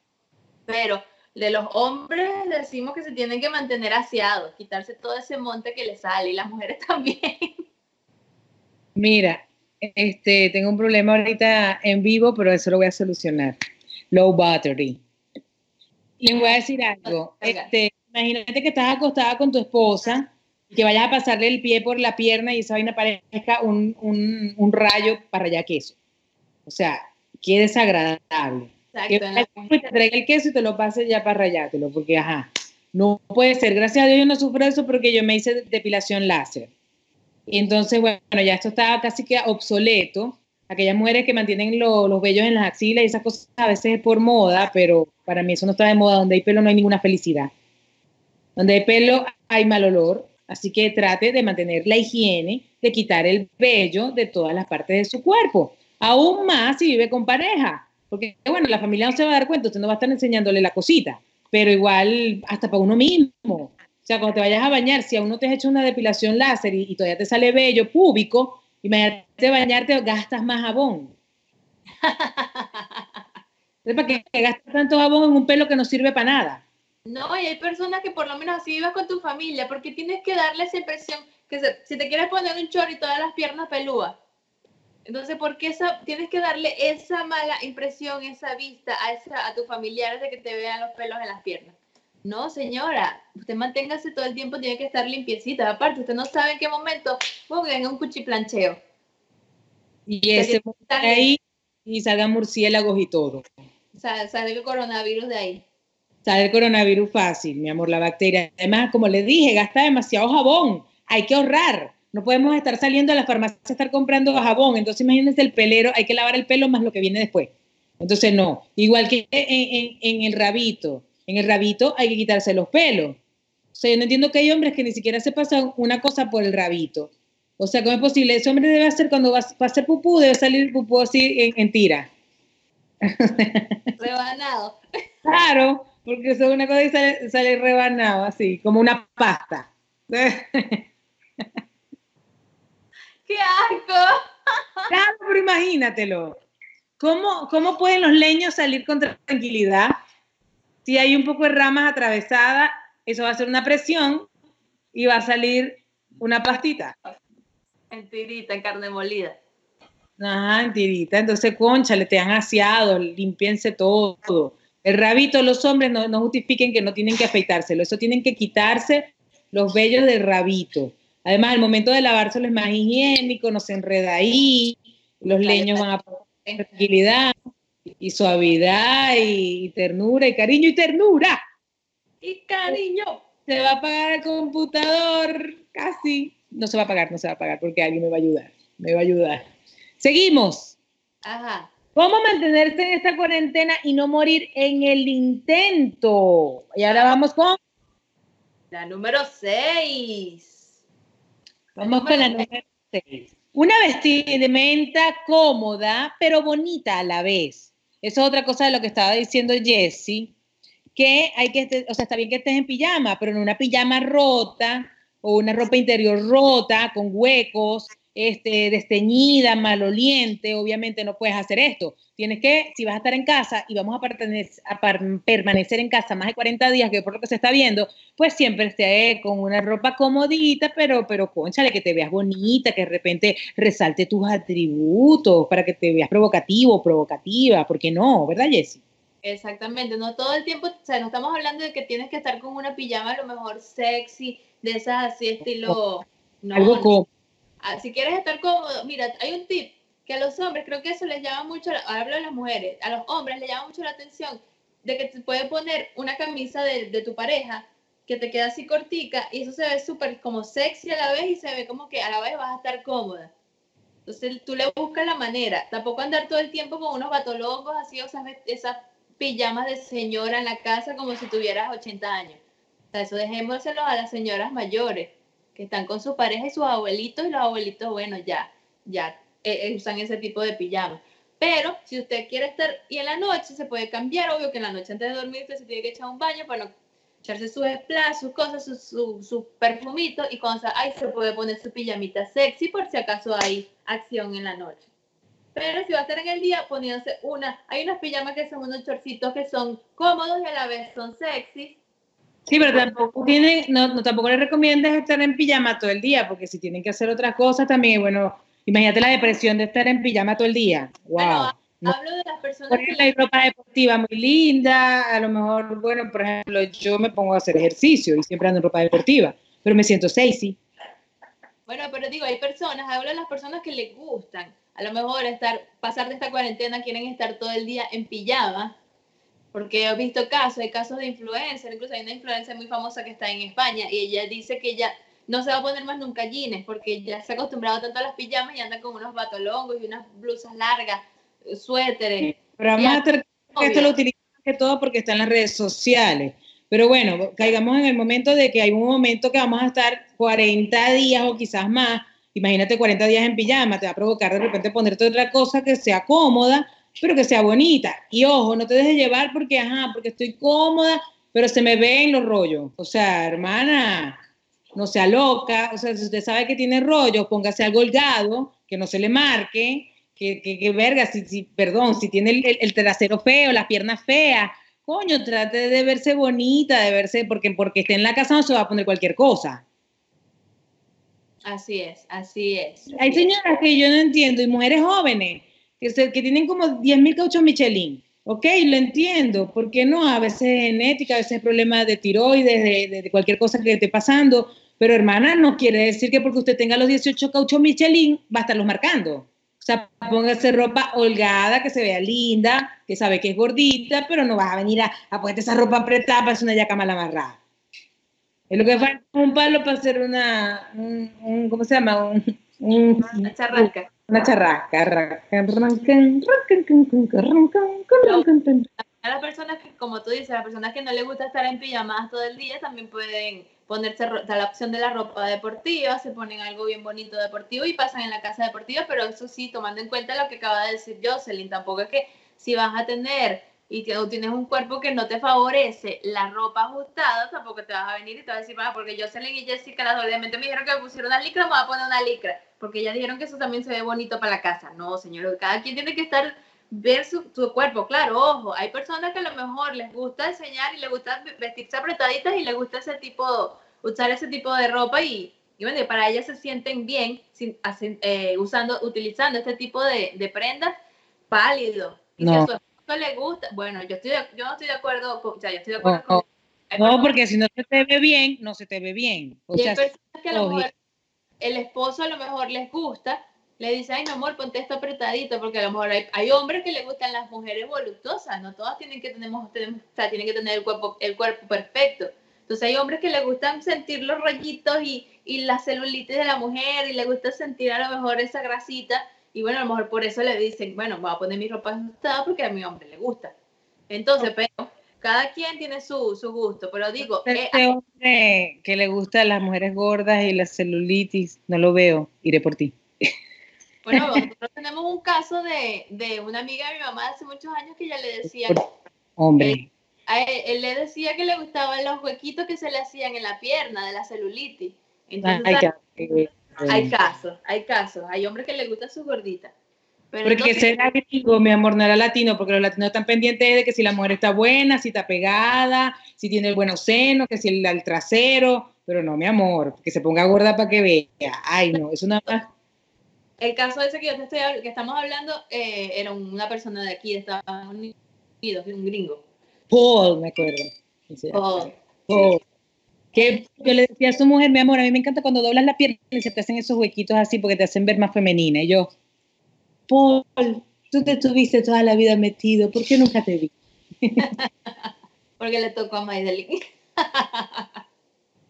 Pero de los hombres decimos que se tienen que mantener aseados, quitarse todo ese monte que les sale y las mujeres también. Mira, este, tengo un problema ahorita en vivo, pero eso lo voy a solucionar. Low battery. Y les voy a decir algo. Este, imagínate que estás acostada con tu esposa que vayas a pasarle el pie por la pierna y esa vaina parezca un, un, un rayo para allá queso. O sea, qué desagradable. Exacto. Que te traiga el queso y te lo pases ya para rayártelo, porque ajá, no puede ser. Gracias a Dios yo no sufro eso porque yo me hice depilación láser. Y entonces, bueno, ya esto está casi que obsoleto. Aquellas mujeres que mantienen los vellos en las axilas y esas cosas a veces es por moda, pero para mí eso no está de moda. Donde hay pelo no hay ninguna felicidad. Donde hay pelo hay mal olor. Así que trate de mantener la higiene, de quitar el vello de todas las partes de su cuerpo. Aún más si vive con pareja. Porque, bueno, la familia no se va a dar cuenta, usted no va a estar enseñándole la cosita, pero igual hasta para uno mismo. O sea, cuando te vayas a bañar, si aún no te has hecho una depilación láser y, todavía te sale vello púbico, imagínate bañarte, gastas más jabón. ¿Para qué gastas tanto jabón en un pelo que no sirve para nada? No, y hay personas que por lo menos así vivas con tu familia, porque tienes que darle esa impresión que si te quieres poner un chor y todas las piernas pelúas, entonces, ¿por qué tienes que darle esa mala impresión, esa vista a, esa, a tus familiares de que te vean los pelos en las piernas? No, señora, usted manténgase todo el tiempo, tiene que estar limpiecita. Aparte, usted no sabe en qué momento venga un cuchiplancheo. Y ese ahí y salgan murciélagos y todo. sale el coronavirus de ahí. Sale el coronavirus fácil, mi amor, la bacteria. Además, como le dije, gasta demasiado jabón. Hay que ahorrar. No podemos estar saliendo a la farmacia a estar comprando jabón. Entonces, imagínense el pelero, hay que lavar el pelo más lo que viene después. Entonces, no. Igual que en, el rabito. En el rabito hay que quitarse los pelos. O sea, yo no entiendo que hay hombres que ni siquiera se pasan una cosa por el rabito. O sea, ¿cómo es posible? Ese hombre debe hacer, cuando va, a hacer pupú, debe salir pupú así en, tira. Rebanado. Claro, porque eso es una cosa sale, sale rebanado, así, como una pasta. ¡Qué asco! Claro, pero imagínatelo. ¿Cómo, ¿Cómo pueden los leños salir con tranquilidad? Si hay un poco de ramas atravesadas, eso va a ser una presión y va a salir una pastita. En tirita, en carne molida. Ajá, en tirita. Entonces, concha, le te han aseado, limpiense todo. El rabito, los hombres no, no justifiquen que no tienen que afeitárselo. Eso tienen que quitarse los vellos del rabito. Además, al momento de lavárselo es más higiénico, no se enreda ahí, los leños van a tranquilidad y suavidad y, ternura y cariño y ternura. Y cariño. Se va a apagar el computador, casi. No se va a apagar, no se va a apagar porque alguien me va a ayudar. Me va a ayudar. Seguimos. Ajá. ¿Cómo mantenerse en esta cuarentena y no morir en el intento? Y ahora vamos con... La número 6. Vamos con la número 6. Una vestimenta cómoda, pero bonita a la vez. Eso es otra cosa de lo que estaba diciendo Jessie, que hay que, o sea, está bien que estés en pijama, pero en una pijama rota o una ropa interior rota, con huecos, este, desteñida, maloliente, obviamente no puedes hacer esto. Tienes que, si vas a estar en casa y vamos a, permanecer en casa más de 40 días, que por lo que se está viendo, pues siempre esté con una ropa comodita, pero, pero conchale, que te veas bonita, que de repente resalte tus atributos para que te veas provocativo, provocativa, ¿por qué no? ¿Verdad, Jessie? Exactamente, no todo el tiempo, o sea, no estamos hablando de que tienes que estar con una pijama a lo mejor sexy, de esas así estilo... No, Algo como Ah, si quieres estar cómodo, mira, hay un tip que a los hombres, creo que eso les llama mucho, hablo de las mujeres, a los hombres les llama mucho la atención de que te puedes poner una camisa de, de tu pareja que te queda así cortica y eso se ve súper como sexy a la vez y se ve como que a la vez vas a estar cómoda. Entonces tú le buscas la manera, tampoco andar todo el tiempo con unos batolongos así, o sea, esas pijamas de señora en la casa como si tuvieras 80 años. O sea, eso dejémoselo a las señoras mayores que están con su pareja y sus abuelitos y los abuelitos, bueno, ya, ya eh, eh, usan ese tipo de pijama. Pero si usted quiere estar, y en la noche se puede cambiar, obvio que en la noche antes de dormir usted se tiene que echar un baño para echarse sus splash, sus cosas, su, su, su, perfumito, y cuando ahí se puede poner su pijamita sexy por si acaso hay acción en la noche. Pero si va a estar en el día, poniéndose una, hay unas pijamas que son unos chorcitos que son cómodos y a la vez son sexy, Sí, pero tampoco tiene, no, no, tampoco les recomiendas estar en pijama todo el día, porque si tienen que hacer otras cosas también, bueno, imagínate la depresión de estar en pijama todo el día. Wow. hablo de las personas que hay ropa deportiva muy linda, a lo mejor, bueno, por ejemplo, yo me pongo a hacer ejercicio y siempre ando en ropa deportiva, pero me siento sexy. Bueno, pero digo, hay personas, hablo de las personas que les gustan. A lo mejor estar, pasar de esta cuarentena quieren estar todo el día en pijama, porque he visto casos, hay casos de influencer, incluso hay una influencer muy famosa que está en España y ella dice que ella no se va a poner más nunca jeans porque ya se ha acostumbrado tanto a las pijamas y anda con unos batolongos y unas blusas largas, suéteres. Pero además esto lo utiliza que todo porque está en las redes sociales. Pero bueno, caigamos en el momento de que hay un momento que vamos a estar 40 días o quizás más. Imagínate 40 días en pijama, te va a provocar de repente ponerte otra cosa que sea cómoda, pero que sea bonita. Y ojo, no te dejes llevar porque, ajá, porque estoy cómoda, pero se me ven los rollos. O sea, hermana, no sea loca. O sea, si usted sabe que tiene rollos, póngase algo holgado, que no se le marque, que, que, verga, si, si, perdón, si tiene el, el, trasero feo, las piernas feas, coño, trate de verse bonita, de verse, porque porque esté en la casa no se va a poner cualquier cosa. Así es, así es. Hay señoras que yo no entiendo, y mujeres jóvenes, que, tienen como 10.000 cauchos Michelin. Ok, lo entiendo. ¿Por qué no? A veces genética, a veces problemas de tiroides, de, cualquier cosa que esté pasando. Pero hermana, no quiere decir que porque usted tenga los 18 cauchos Michelin va a estarlos marcando. O sea, póngase ropa holgada, que se vea linda, que sabe que es gordita, pero no vas a venir a, a ponerte esa ropa apretada para hacer una yaca mal amarrada. Es lo que falta un palo para hacer una, un, ¿cómo se llama? Un, una charrasca. Una charrasca. A las personas que, como tú dices, las personas que no les gusta estar en pijamadas todo el día, también pueden ponerse la opción de la ropa deportiva, se ponen algo bien bonito deportivo y pasan en la casa deportiva, pero eso sí, tomando en cuenta lo que acaba de decir Jocelyn, tampoco es que si vas a tener y tienes un cuerpo que no te favorece la ropa ajustada, tampoco te vas a venir y te vas a decir, ah, porque Jocelyn y Jessica las obviamente me dijeron que me pusieron una licra, me voy a poner una licra, porque ya dijeron que eso también se ve bonito para la casa. No, señor, cada quien tiene que estar, ver su, cuerpo, claro, ojo, hay personas que a lo mejor les gusta enseñar y les gusta vestirse apretaditas y les gusta ese tipo, usar ese tipo de ropa y, y bueno, para ellas se sienten bien sin, eh, usando, utilizando este tipo de, de prendas pálido. Y no le gusta, bueno, yo, estoy yo no estoy de acuerdo, con, o sea, yo estoy de acuerdo con... No, porque si no se te ve bien, no se te ve bien. O sea, personas que a lo mejor el esposo a lo mejor les gusta, le dice, ay, no, amor, ponte esto apretadito, porque a lo mejor hay, hay, hombres que les gustan las mujeres voluptuosas, no todas tienen que, tenemos, tenemos, o sea, tienen que tener el cuerpo, el cuerpo perfecto. Entonces hay hombres que les gustan sentir los rollitos y, y la celulitis de la mujer y les gusta sentir a lo mejor esa grasita y bueno, a lo mejor por eso le dicen, bueno, voy a poner mi ropa ajustada porque a mi hombre le gusta. Entonces, pero cada quien tiene su, su gusto, pero digo... Este eh, hombre que le gusta a las mujeres gordas y la celulitis, no lo veo, iré por ti. Bueno, nosotros tenemos un caso de, de una amiga de mi mamá hace muchos años que ella le decía... Hombre. él, le decía que le gustaban los huequitos que se le hacían en la pierna de la celulitis. Entonces, hay casos, hay casos. Hay hombres que les gusta su gordita. Pero porque será gringo, mi amor, no era latino, porque los latinos están pendientes de que si la mujer está buena, si está pegada, si tiene el buenos senos, que si el, el trasero, pero no, mi amor, que se ponga gorda para que vea. Ay, no, es una más. El caso ese que yo te estoy que estamos hablando eh, era una persona de aquí, de Estados Unidos, un gringo. Paul, me acuerdo. Paul. Paul que yo le decía a su mujer, mi amor, a mí me encanta cuando doblas la pierna y se te hacen esos huequitos así porque te hacen ver más femenina. Y yo, Paul, tú te estuviste toda la vida metido, ¿por qué nunca te vi? porque le tocó a Maydelin.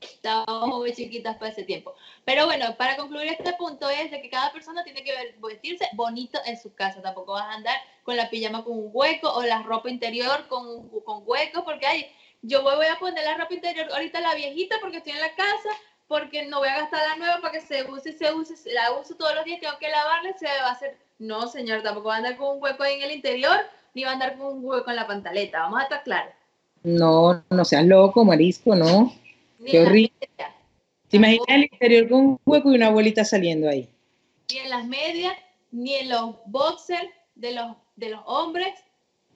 Estábamos muy chiquitas para ese tiempo. Pero bueno, para concluir este punto es de que cada persona tiene que vestirse bonito en su casa. Tampoco vas a andar con la pijama con un hueco o la ropa interior con, con hueco porque hay yo voy a poner la ropa interior ahorita la viejita porque estoy en la casa, porque no voy a gastar la nueva para que se use se use, la uso todos los días, tengo que lavarla, se va a hacer, no señor, tampoco va a andar con un hueco ahí en el interior, ni va a andar con un hueco en la pantaleta, vamos a estar claros. No, no seas loco, marisco, no. Qué horrible. ¿Te imaginas el interior con un hueco y una abuelita saliendo ahí? Ni en las medias, ni en los boxers de los, de los hombres,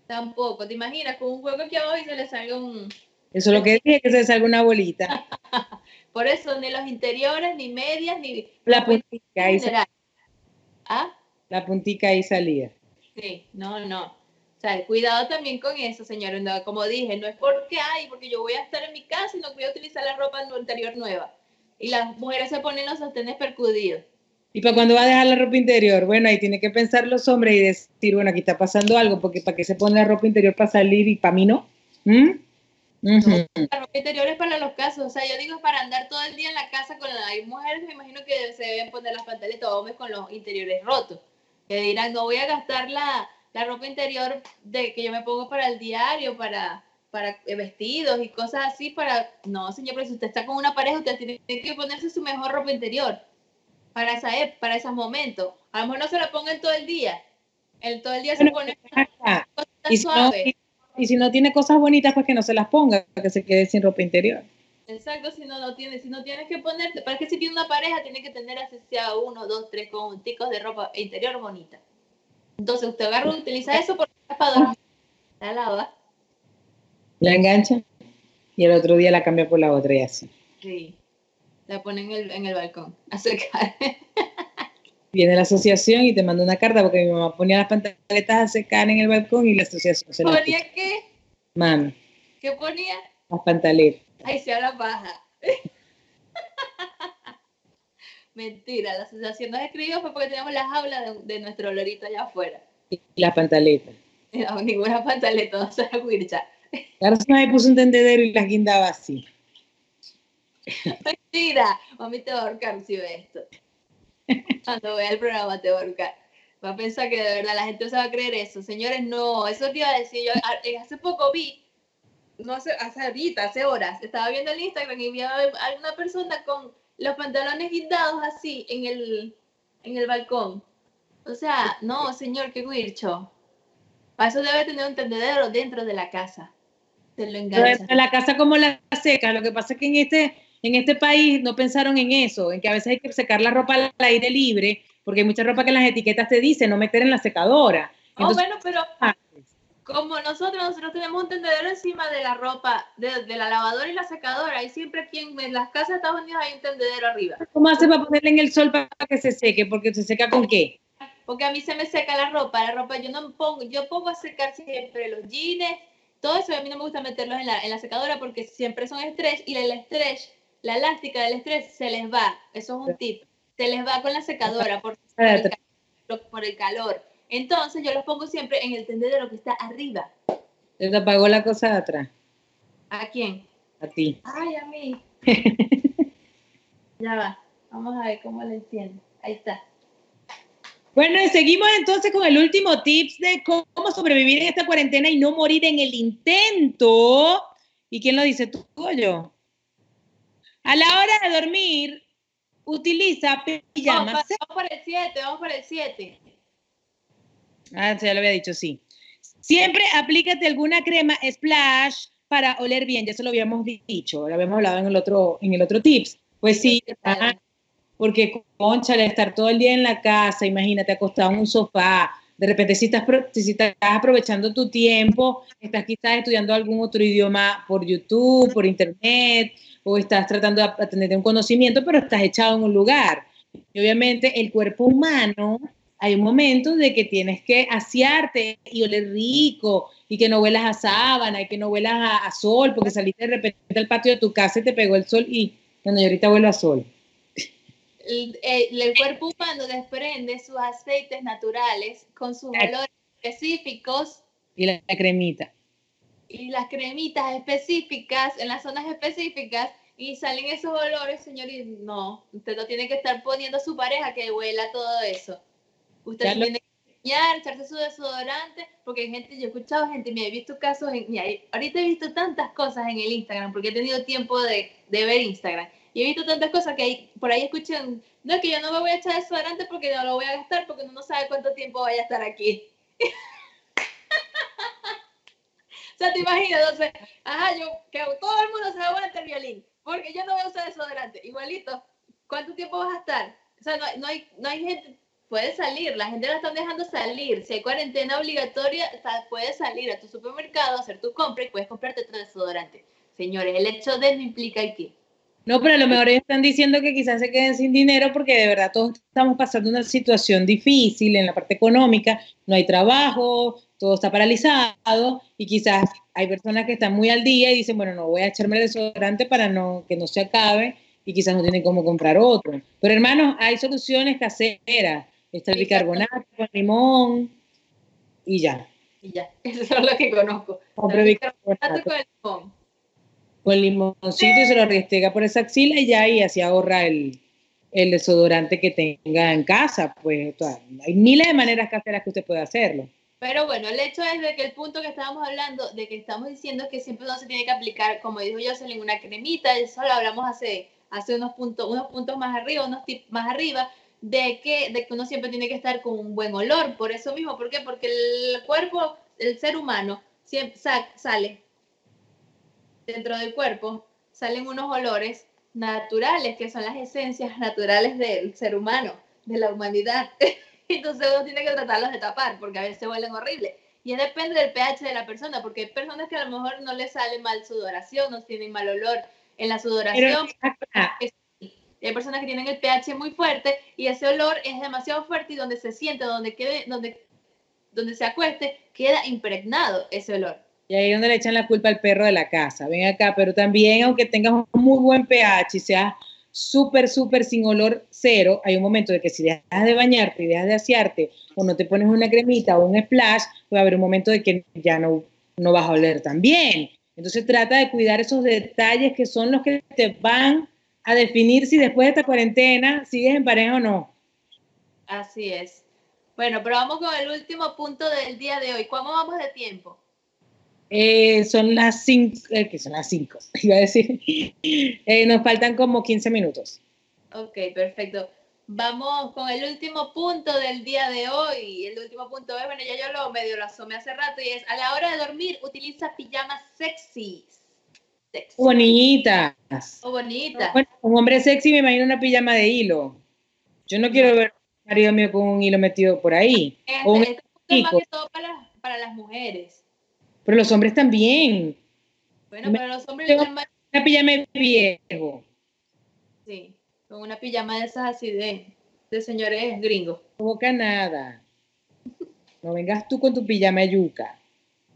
Tampoco, ¿te imaginas? Con un hueco aquí abajo y se le salga un... Eso es lo que dije, que se le salga una bolita. Por eso, ni los interiores, ni medias, ni... La puntica ahí salía. ¿Ah? La puntica ahí salía. Sí, no, no. O sea, cuidado también con eso, señores. como dije, no es porque hay, porque yo voy a estar en mi casa y no voy a utilizar la ropa interior nueva. y las mujeres se ponen los sostenes percudidos. ¿Y para cuando va a dejar la ropa interior? Bueno, ahí tiene que pensar los hombres y decir, bueno, aquí está pasando algo, porque ¿para qué se pone la ropa interior para salir y para mí no? ¿Mm? La ropa interior es para los casos, o sea, yo digo para andar todo el día en la casa con la... Hay mujeres, me imagino que se deben poner las pantaletas, hombres con los interiores rotos, que dirán, no voy a gastar la, la ropa interior de que yo me pongo para el diario, para, para vestidos y cosas así, para... No, señor, pero si usted está con una pareja, usted tiene que ponerse su mejor ropa interior para, esa, para esos momentos. A lo mejor no se lo pongan todo el día. El, todo el día se pone cosas y si, no, y, si no tiene cosas bonitas, pues que no se las ponga, que se quede sin ropa interior. Exacto, si no lo tiene, si no tienes que ponerte, para que si tiene una pareja, tiene que tener sea uno, dos, tres conjunticos de ropa interior bonita. Entonces usted agarra, utiliza eso porque es para dormir. La lava. La engancha y el otro día la cambia por la otra y así. Sí la pone en el, en el balcón a secar. Viene la asociación y te manda una carta porque mi mamá ponía las pantaletas a secar en el balcón y la asociación se ¿Ponía qué? Mami. ¿Qué ponía? Las pantaletas. Ay, se habla baja. Mentira, la asociación nos escribió fue porque teníamos las aulas de, de nuestro olorito allá afuera. Y las pantaletas. No, ninguna pantaleta, no se. Claro, me puso un tendedero y las guindaba así. Mentira, mami te va a ahorcar si ve esto. Cuando vea el programa te va a ahorcar. Va a pensar que de verdad la gente se va a creer eso. Señores, no, eso te iba a decir. Yo eh, hace poco vi, no sé, hace ahorita, hace horas, estaba viendo el Instagram y vi a alguna persona con los pantalones guindados así en el, en el balcón. O sea, no, señor, qué guircho. Para eso debe tener un tendedero dentro de la casa. Se lo engancha. La casa como la seca. Lo que pasa es que en este en este país no pensaron en eso, en que a veces hay que secar la ropa al aire libre, porque hay mucha ropa que en las etiquetas te dice no meter en la secadora. oh, bueno, pero como nosotros, nosotros tenemos un tendedero encima de la ropa, de, la lavadora y la secadora, y siempre aquí en, las casas de Estados Unidos hay un tendedero arriba. ¿Cómo hace para ponerle en el sol para que se seque? Porque se seca con qué? Porque a mí se me seca la ropa, la ropa yo no pongo, yo pongo a secar siempre los jeans, todo eso a mí no me gusta meterlos en la, en la secadora porque siempre son stretch y el stretch la elástica del estrés se les va, eso es un tip, se les va con la secadora por, por, el, calor. Entonces yo los pongo siempre en el tendedero que está arriba. ¿Se te apagó la cosa de atrás? ¿A quién? A ti. Ay, a mí. ya va, vamos a ver cómo le entiendo. Ahí está. Bueno, y seguimos entonces con el último tips de cómo sobrevivir en esta cuarentena y no morir en el intento. ¿Y quién lo dice tú o yo? A la hora de dormir, utiliza pijama. Vamos, por el 7, vamos por el 7. Ah, ya lo había dicho, sí. Siempre aplícate alguna crema splash para oler bien, ya se lo habíamos dicho, lo habíamos hablado en el otro, en el otro tips. Pues sí, porque concha, estar todo el día en la casa, imagínate acostado en un sofá, de repente si estás, si estás aprovechando tu tiempo, estás quizás estudiando algún otro idioma por YouTube, por internet, o estás tratando de tener un conocimiento, pero estás echado en un lugar. Y obviamente el cuerpo humano, hay un momento de que tienes que asearte y oler rico, y que no huelas a sábana, y que no huelas a, sol, porque saliste de repente al patio de tu casa y te pegó el sol, y bueno, yo ahorita vuelvo a sol. El, el, cuerpo humano desprende sus aceites naturales con sus olores específicos. Y la cremita y las cremitas específicas en las zonas específicas y salen esos olores, señor, y no, usted no tiene que estar poniendo a su pareja que huela todo eso. Usted tiene que enseñar, echarse su desodorante, porque hay gente, yo he escuchado gente, me he visto casos, en, ahorita he visto tantas cosas en el Instagram, porque he tenido tiempo de, de ver Instagram, y he visto tantas cosas que hay, por ahí escuchan, no es que yo no me voy a echar desodorante porque no lo voy a gastar, porque uno no sabe cuánto tiempo vaya a estar aquí. sea, te imaginas, entonces, ajá, yo, que todo el mundo se aguanta el violín, porque yo no voy a usar desodorante. Igualito, ¿cuánto tiempo vas a estar? O sea, no, no, hay, no hay gente, puede salir, la gente la están dejando salir. Si hay cuarentena obligatoria, puedes salir a tu supermercado, hacer tu compra y puedes comprarte otro desodorante. Señores, el hecho de no implica qué. No, pero a lo mejor ellos están diciendo que quizás se queden sin dinero porque de verdad todos estamos pasando una situación difícil en la parte económica, no hay trabajo, todo está paralizado y quizás hay personas que están muy al día y dicen, bueno, no voy a echarme el desodorante para no, que no se acabe y quizás no tienen cómo comprar otro. Pero hermanos, hay soluciones caseras. Está el bicarbonato con limón y ya. Y ya, eso es lo que conozco. Compre bicarbonato con limón. Con limoncito y se lo restega por esa axila y ya y así ahorra el, el desodorante que tenga en casa. Pues hay miles de maneras caseras que usted puede hacerlo. Pero bueno, el hecho es de que el punto que estábamos hablando, de que estamos diciendo que siempre no se tiene que aplicar, como dijo Jocelyn, una cremita, eso lo hablamos hace, hace unos, puntos, unos puntos más arriba, unos tips más arriba, de que, de que uno siempre tiene que estar con un buen olor. Por eso mismo, ¿por qué? Porque el cuerpo, el ser humano, siempre sale dentro del cuerpo, salen unos olores naturales, que son las esencias naturales del ser humano, de la humanidad. Entonces uno tiene que tratarlos de tapar, porque a veces huelen horrible. Y depende del pH de la persona, porque hay personas que a lo mejor no les sale mal sudoración, no tienen mal olor en la sudoración. hay personas que tienen el pH muy fuerte y ese olor es demasiado fuerte y donde se siente, donde quede, donde, donde se acueste, queda impregnado ese olor. Y ahí es donde le echan la culpa al perro de la casa. Ven acá, pero también aunque tengas un muy buen pH y seas súper, súper sin olor cero, hay un momento de que si dejas de bañarte y dejas de asearte o no te pones una cremita o un splash, va a haber un momento de que ya no, no vas a oler tan bien. Entonces trata de cuidar esos detalles que son los que te van a definir si después de esta cuarentena sigues en pareja o no. Así es. Bueno, pero vamos con el último punto del día de hoy. ¿Cómo vamos de tiempo? Eh, son las 5, eh, que son las 5, iba a decir. Eh, nos faltan como 15 minutos. Ok, perfecto. Vamos con el último punto del día de hoy. El último punto es, bueno, ya yo lo medio lo asomé hace rato y es, a la hora de dormir, utiliza pijamas sexys. Sexy. Bonitas. O bonitas. Bueno, un hombre sexy me imagino una pijama de hilo. Yo no quiero ver a un marido mío con un hilo metido por ahí. Este, o este es más que todo para, para las mujeres. Pero los hombres también. Bueno, pero los hombres... Una pijama de viejo. Sí, con una pijama de esas así de, de señores gringos. No provoca nada. No vengas tú con tu pijama yuca.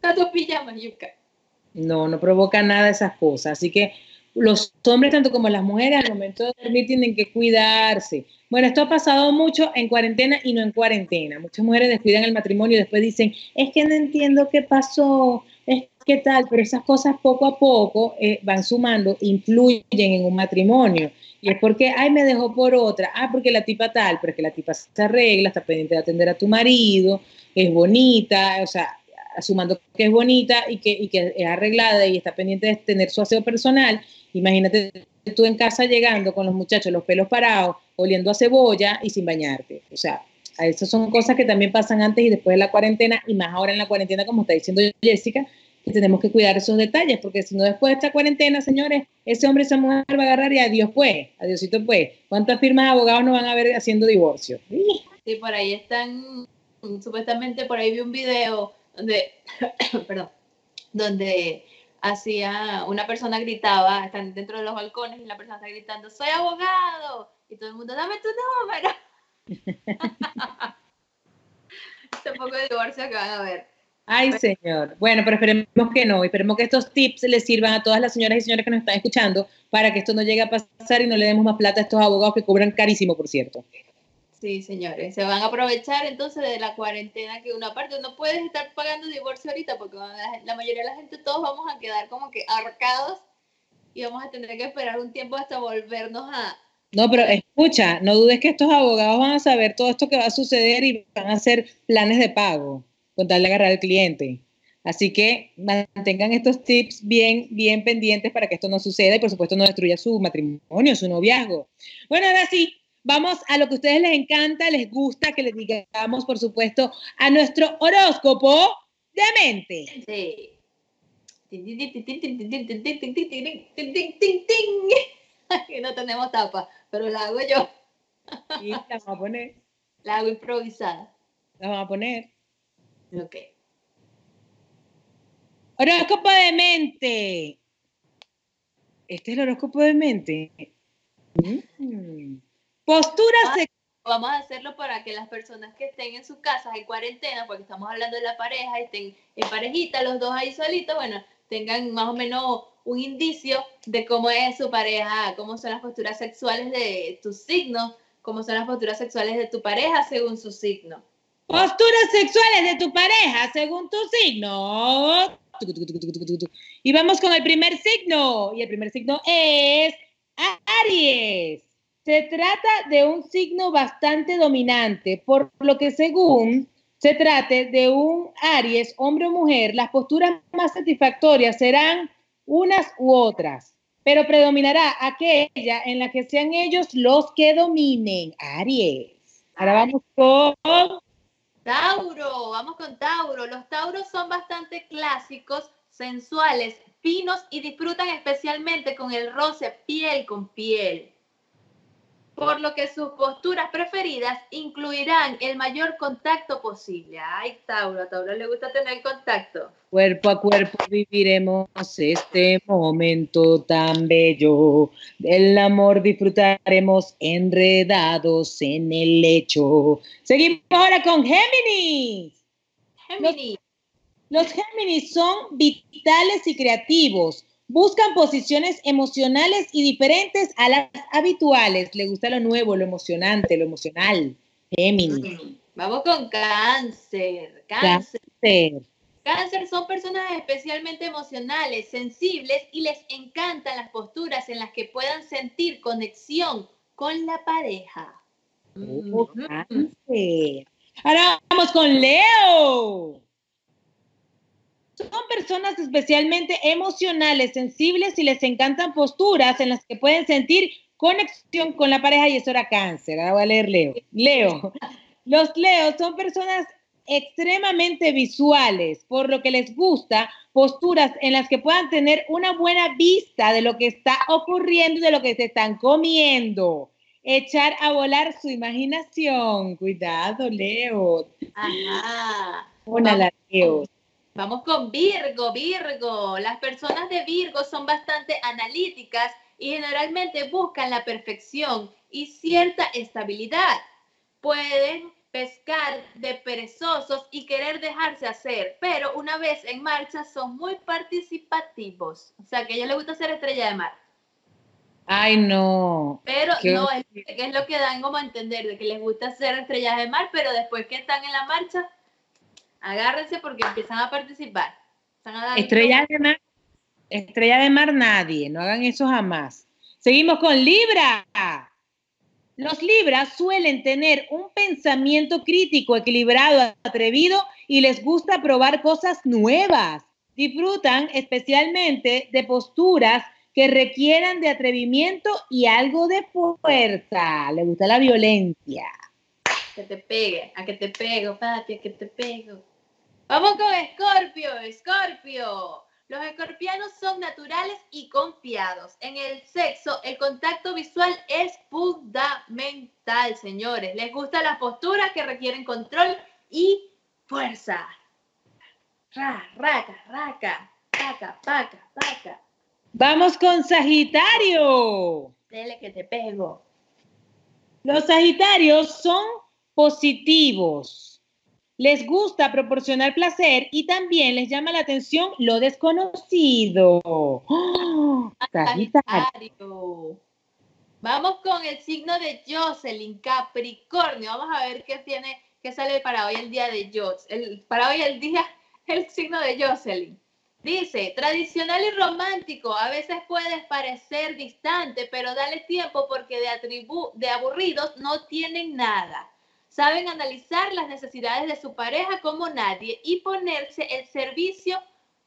Con tu pijama yuca. No, no provoca nada esas cosas. Así que los hombres, tanto como las mujeres, al momento de dormir tienen que cuidarse. Bueno, esto ha pasado mucho en cuarentena y no en cuarentena. Muchas mujeres descuidan el matrimonio y después dicen, es que no entiendo qué pasó, es que tal, pero esas cosas poco a poco eh, van sumando, influyen en un matrimonio. Y es porque, ay, me dejó por otra, ah, porque la tipa tal, pero es que la tipa se arregla, está pendiente de atender a tu marido, es bonita, o sea, asumando que es bonita y que, y que es arreglada y está pendiente de tener su aseo personal, imagínate tú en casa llegando con los muchachos, los pelos parados, oliendo a cebolla y sin bañarte. O sea, esas son cosas que también pasan antes y después de la cuarentena y más ahora en la cuarentena, como está diciendo Jessica, que tenemos que cuidar esos detalles, porque si no después de esta cuarentena, señores, ese hombre, esa mujer va a agarrar y adiós pues, adiósito pues. ¿Cuántas firmas de abogados no van a ver haciendo divorcio? Sí, por ahí están, supuestamente por ahí vi un video donde, perdón, donde hacía, una persona gritaba, están dentro de los balcones y la persona está gritando, soy abogado, y todo el mundo, dame tu número. este poco de divorcio que van a ver. Ay, señor. Bueno, pero esperemos que no. Esperemos que estos tips les sirvan a todas las señoras y señores que nos están escuchando para que esto no llegue a pasar y no le demos más plata a estos abogados que cobran carísimo, por cierto. Sí, señores, se van a aprovechar entonces de la cuarentena que una parte no puedes estar pagando divorcio ahorita porque la, mayoría de la gente todos vamos a quedar como que arcados y vamos a tener que esperar un tiempo hasta volvernos a... No, pero escucha, no dudes que estos abogados van a saber todo esto que va a suceder y van a hacer planes de pago con tal de agarrar al cliente. Así que mantengan estos tips bien, bien pendientes para que esto no suceda y por supuesto no destruya su matrimonio, su noviazgo. Bueno, ahora sí, Vamos a lo que a ustedes les encanta, les gusta que les digamos, por supuesto, a nuestro horóscopo de mente. Sí. no tenemos tapa, pero la hago yo. Y la vamos a poner. La hago improvisada. La vamos a poner. Ok. Horóscopo de mente. Este es el horóscopo de mente. Mm. Postura Vamos a hacerlo para que las personas que estén en sus casas en cuarentena, porque estamos hablando de la pareja, estén en parejita, los dos ahí solitos, bueno, tengan más o menos un indicio de cómo es su pareja, cómo son las posturas sexuales de tu signo, cómo son las posturas sexuales de tu pareja según su signo. Posturas sexuales de tu pareja según tu signo. Y vamos con el primer signo. Y el primer signo es Aries. Se trata de un signo bastante dominante, por lo que según se trate de un Aries, hombre o mujer, las posturas más satisfactorias serán unas u otras, pero predominará aquella en la que sean ellos los que dominen. Aries. Ahora vamos con Tauro, vamos con Tauro. Los Tauros son bastante clásicos, sensuales, finos y disfrutan especialmente con el roce piel con piel por lo que sus posturas preferidas incluirán el mayor contacto posible. Ay, Tauro, a Tauro le gusta tener contacto. Cuerpo a cuerpo viviremos este momento tan bello. Del amor disfrutaremos enredados en el lecho. Seguimos ahora con Géminis. Géminis. Los, los Géminis son vitales y creativos Buscan posiciones emocionales y diferentes a las habituales. Le gusta lo nuevo, lo emocionante, lo emocional. Géminis. Vamos con cáncer. Cáncer. Cáncer. Cáncer son personas especialmente emocionales, sensibles y les encantan las posturas en las que puedan sentir conexión con la pareja. Oh, cáncer. Ahora vamos con Leo. Son personas especialmente emocionales, sensibles y les encantan posturas en las que pueden sentir conexión con la pareja y eso era cáncer. Ahora voy a leer Leo. Leo. Los Leos son personas extremadamente visuales, por lo que les gusta posturas en las que puedan tener una buena vista de lo que está ocurriendo y de lo que se están comiendo. Echar a volar su imaginación. Cuidado, Leo. Ajá. Hola, Leo. Vamos con Virgo, Virgo. Las personas de Virgo son bastante analíticas y generalmente buscan la perfección y cierta estabilidad. Pueden pescar de perezosos y querer dejarse hacer, pero una vez en marcha son muy participativos. O sea, que a ellos les gusta ser estrella de mar. Ay, no. Pero no, es, es, lo que dan como a entender, de que les gusta ser estrellas de mar, pero después que están en la marcha, Agárrense porque empiezan a participar. estrella de mar, estrella de mar nadie, no hagan eso jamás. Seguimos con Libra. Los Libras suelen tener un pensamiento crítico, equilibrado, atrevido y les gusta probar cosas nuevas. Disfrutan especialmente de posturas que requieran de atrevimiento y algo de fuerza. Le gusta la violencia. Que te pegue, a que te pego, papi, a que te pego. Vamos con Escorpio, Escorpio. Los escorpianos son naturales y confiados. En el sexo, el contacto visual es fundamental, señores. Les gustan las posturas que requieren control y fuerza. Ra, raca, raca, paca, paca, paca. Vamos con Sagitario. Dele que te pego. Los Sagitarios son positivos les gusta proporcionar placer y también les llama la atención lo desconocido. ¡Oh! Vamos con el signo de Jocelyn, Capricornio. Vamos a ver qué tiene, qué sale para hoy el día de Jocelyn. para hoy el día, el signo de Jocelyn. Dice, tradicional y romántico, a veces puedes parecer distante, pero dale tiempo porque de, de aburridos no tienen nada saben analizar las necesidades de su pareja como nadie y ponerse el servicio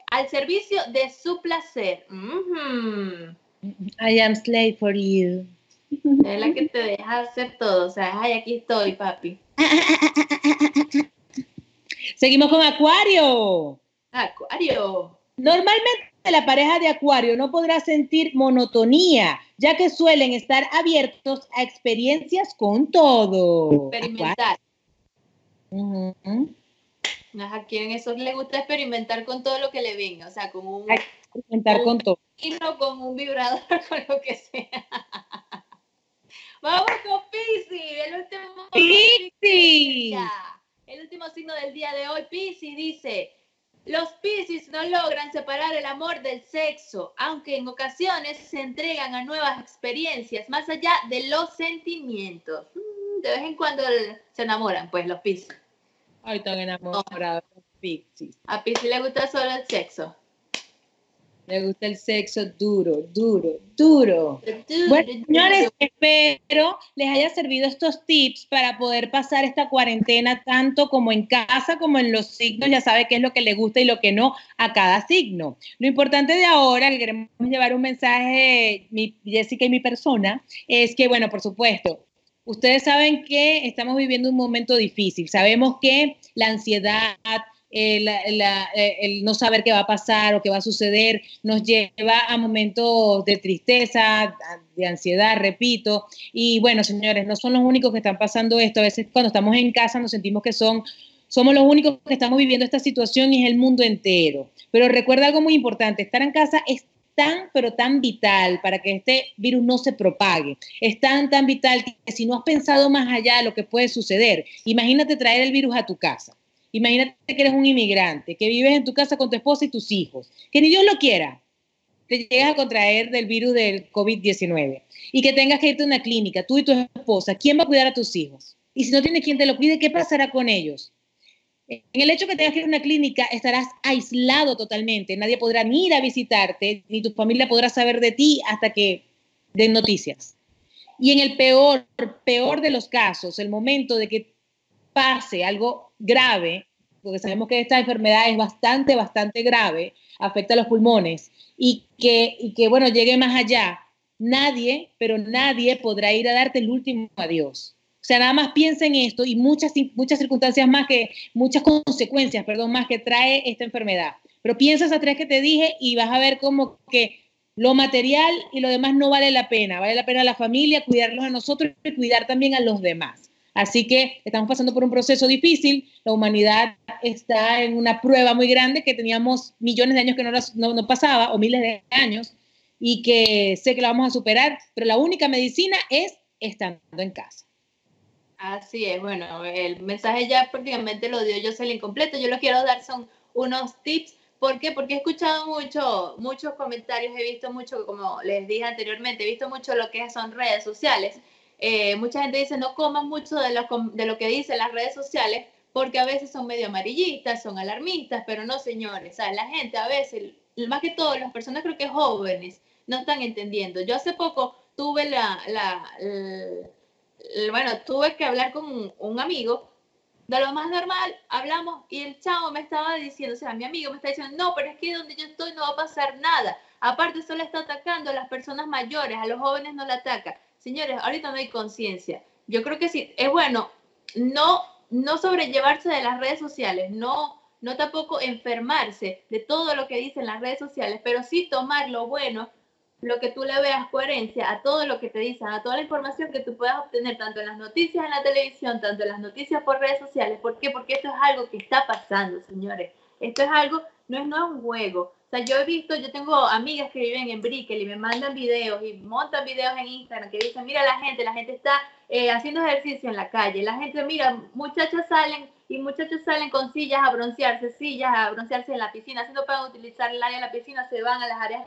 al servicio de su placer. I am slave for you. Es la que te deja hacer todo. O sea, ay, aquí estoy, papi. Seguimos con Acuario. Acuario. Normalmente la pareja de Acuario no podrá sentir monotonía, ya que suelen estar abiertos a experiencias con todo. Experimentar. A quien eso le gusta experimentar con todo lo que le venga, o sea, con un... Experimentar con todo. Y no con un vibrador, con lo que sea. Vamos con Pisi, el último... Pisi. El último signo del día de hoy, Pisi dice, Los Piscis no logran separar el amor del sexo, aunque en ocasiones se entregan a nuevas experiencias más allá de los sentimientos. Mm, de vez en cuando se enamoran, pues, los Piscis. Ay, están enamorados los Piscis. A Piscis le gusta solo el sexo. Le gusta el sexo duro, duro, duro. Bueno, señores, espero les haya servido estos tips para poder pasar esta cuarentena tanto como en casa como en los signos. Ya sabe qué es lo que le gusta y lo que no a cada signo. Lo importante de ahora, que queremos llevar un mensaje, mi Jessica y mi persona, es que, bueno, por supuesto, ustedes saben que estamos viviendo un momento difícil. Sabemos que la ansiedad, eh, eh, el no saber qué va a pasar o qué va a suceder, nos lleva a momentos de tristeza, de ansiedad, repito. Y bueno, señores, no son los únicos que están pasando esto. A veces cuando estamos en casa nos sentimos que son, somos los únicos que estamos viviendo esta situación y es el mundo entero. Pero recuerda algo muy importante, estar en casa es tan, pero tan vital para que este virus no se propague. Es tan, tan vital que si no has pensado más allá de lo que puede suceder, imagínate traer el virus a tu casa. Imagínate que eres un inmigrante, que vives en tu casa con tu esposa y tus hijos, que ni Dios lo quiera, te llegas a contraer del virus del COVID-19 y que tengas que irte a una clínica, tú y tu esposa, ¿quién va a cuidar a tus hijos? Y si no tienes quien te lo cuide, ¿qué pasará con ellos? En el hecho que tengas que ir a una clínica, estarás aislado totalmente. Nadie podrá ni ir a visitarte, ni tu familia podrá saber de ti hasta que den noticias. Y en el peor, peor de los casos, el momento de que pase algo grave, porque sabemos que esta enfermedad es bastante, bastante grave, afecta a los pulmones, y que, y que bueno, llegue más allá, nadie, pero nadie podrá ir a darte el último adiós. O sea, nada más piensa en esto y muchas, muchas circunstancias más que, muchas consecuencias, perdón, más que trae esta enfermedad. Pero piensa esas tres que te dije y vas a ver como que lo material y lo demás no vale la pena. Vale la pena la familia, cuidarlos a nosotros y cuidar también a los demás. Así que estamos pasando por un proceso difícil, la humanidad está en una prueba muy grande que teníamos millones de años que no, no, pasaba, o miles de años, y que sé que la vamos a superar, pero la única medicina es estando en casa. Así es, bueno, el mensaje ya prácticamente lo dio Jocelyn completo. Yo lo quiero dar son unos tips. ¿Por qué? Porque he escuchado mucho, muchos comentarios, he visto mucho, como les dije anteriormente, he visto mucho lo que son redes sociales eh, mucha gente dice no coman mucho de lo, de lo que dicen las redes sociales porque a veces son medio amarillistas, son alarmistas, pero no señores, la gente a veces, más que todo las personas creo que jóvenes, no están entendiendo. Yo hace poco tuve la, bueno, tuve que hablar con un, amigo de lo más normal, hablamos y el chavo me estaba diciendo, o sea, mi amigo me está diciendo, no, pero es que donde yo estoy no va a pasar nada. Aparte, solo está atacando a las personas mayores, a los jóvenes no la ataca. Señores, ahorita no hay conciencia. Yo creo que sí, es bueno no, no sobrellevarse de las redes sociales, no, no tampoco enfermarse de todo lo que dicen las redes sociales, pero sí tomar lo bueno, lo que tú le veas coherencia a todo lo que te dicen, a toda la información que tú puedas obtener, tanto en las noticias en la televisión, tanto en las noticias por redes sociales. ¿Por qué? Porque esto es algo que está pasando, señores. Esto es algo, no es, no es un juego. O sea, yo he visto, yo tengo amigas que viven en Brickell y me mandan videos y montan videos en Instagram que dicen, mira la gente, la gente está eh, haciendo ejercicio en la calle, la gente, mira, muchachas salen y muchachos salen con sillas a broncearse, sillas a broncearse en la piscina, si no pueden utilizar el área de la piscina, se van a las áreas,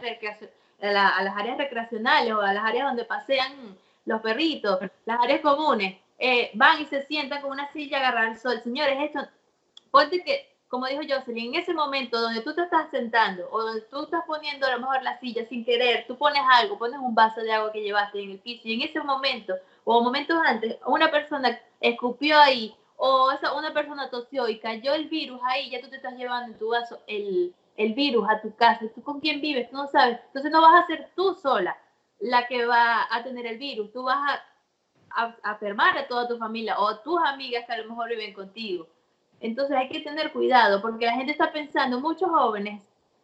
a, las áreas recreacionales o a las áreas donde pasean los perritos, las áreas comunes, eh, van y se sientan con una silla a agarrar el sol. Señores, esto, ponte que como dijo Jocelyn, en ese momento donde tú te estás sentando o donde tú estás poniendo a lo mejor la silla sin querer, tú pones algo, pones un vaso de agua que llevaste en el piso y en ese momento o momentos antes una persona escupió ahí o esa, una persona tosió y cayó el virus ahí, ya tú te estás llevando en tu vaso el, el virus a tu casa. ¿Tú con quién vives? Tú no sabes. Entonces no vas a ser tú sola la que va a tener el virus. Tú vas a, a, a enfermar a toda tu familia o a tus amigas que a lo mejor viven contigo. Entonces hay que tener cuidado porque la gente está pensando, muchos jóvenes,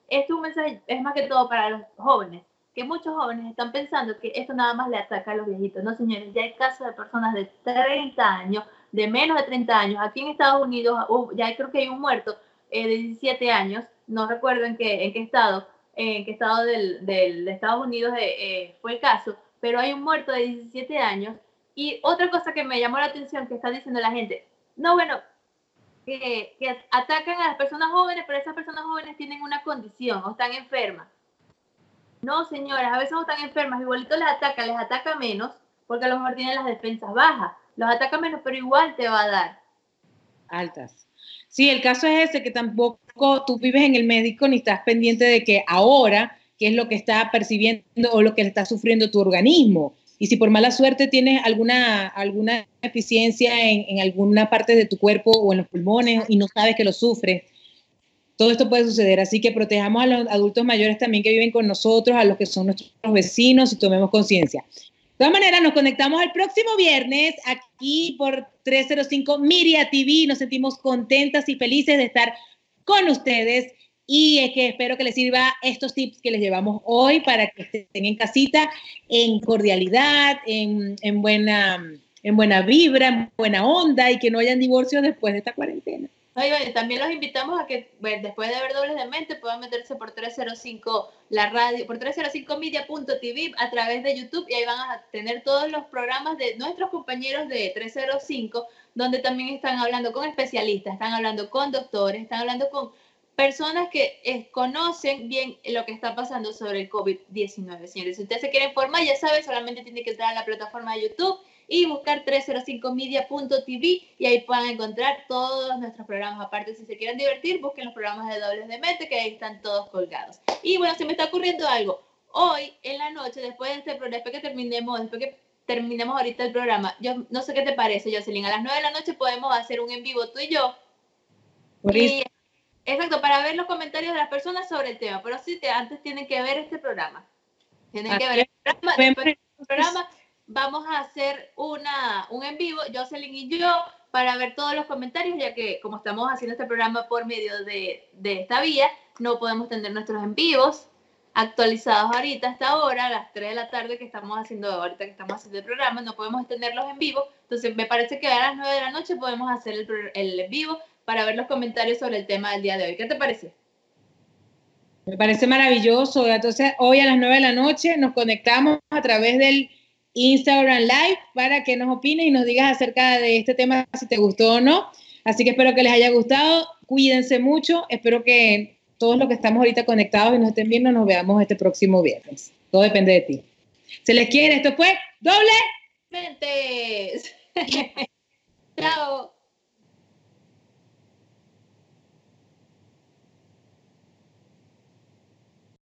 esto es un mensaje, es más que todo para los jóvenes, que muchos jóvenes están pensando que esto nada más le ataca a los viejitos. No, señores, ya hay casos de personas de 30 años, de menos de 30 años. Aquí en Estados Unidos ya creo que hay un muerto eh, de 17 años, no recuerdo en qué, estado, en qué estado del, del de Estados Unidos eh, eh, fue el caso, pero hay un muerto de 17 años. Y otra cosa que me llamó la atención que está diciendo la gente, no, bueno, que, que atacan a las personas jóvenes, pero esas personas jóvenes tienen una condición o están enfermas. No, señoras, a veces no están enfermas, igualito les ataca, les ataca menos, porque a lo mejor tienen las defensas bajas. Los ataca menos, pero igual te va a dar. Altas. Sí, el caso es ese, que tampoco tú vives en el médico ni estás pendiente de que ahora, qué es lo que está percibiendo o lo que está sufriendo tu organismo. Y si por mala suerte tienes alguna, alguna deficiencia en, en alguna parte de tu cuerpo o en los pulmones y no sabes que lo sufres, todo esto puede suceder, así que protejamos a los adultos mayores también que viven con nosotros, a los que son nuestros vecinos y tomemos conciencia. De todas maneras, nos conectamos el próximo viernes aquí por 305 Miria TV. Nos sentimos contentas y felices de estar con ustedes y es que espero que les sirva estos tips que les llevamos hoy para que estén en casita en cordialidad, en, en buena, en buena vibra, en buena onda y que no hayan divorcios después de esta cuarentena. También los invitamos a que después de ver Dobles de Mente puedan meterse por 305 la radio, por 305media.tv a través de YouTube y ahí van a tener todos los programas de nuestros compañeros de 305 donde también están hablando con especialistas, están hablando con doctores, están hablando con personas que eh, conocen bien lo que está pasando sobre el COVID-19, señores. Si usted se quiere informar, ya sabe, solamente tiene que entrar a la plataforma de YouTube y buscar 305media.tv y ahí puedan encontrar todos nuestros programas. Aparte, si se quieren divertir, busquen los programas de Dobles de Mente, que ahí están todos colgados. Y bueno, se me está ocurriendo algo. Hoy, en la noche, después de este programa, después que terminemos, después que terminemos ahorita el programa, yo no sé qué te parece, Jocelyn, a las 9 de la noche podemos hacer un en vivo tú y yo. Exacto, para ver los comentarios de las personas sobre el tema, pero sí, te, antes tienen que ver este programa. Tienen que ver el programa, programa vamos a hacer una, un en vivo, Jocelyn y yo, para ver todos los comentarios, ya que como estamos haciendo este programa por medio de, de esta vía, no podemos tener nuestros en vivos actualizados ahorita hasta ahora, a las 3 de la tarde que estamos haciendo ahorita que estamos haciendo el programa, no podemos tenerlos en vivo. Entonces me parece que a las 9 de la noche podemos hacer el, el en vivo para ver los comentarios sobre el tema del día de hoy. ¿Qué te parece? Me parece maravilloso. Entonces, hoy a las 9 de la noche nos conectamos a través del Instagram Live para que nos opines y nos digas acerca de este tema si te gustó o no. Así que espero que les haya gustado. Cuídense mucho. Espero que todos los que estamos ahorita conectados y nos estén viendo nos veamos este próximo viernes. Todo depende de ti. Se les quiere. Esto fue doble mentes. Chao.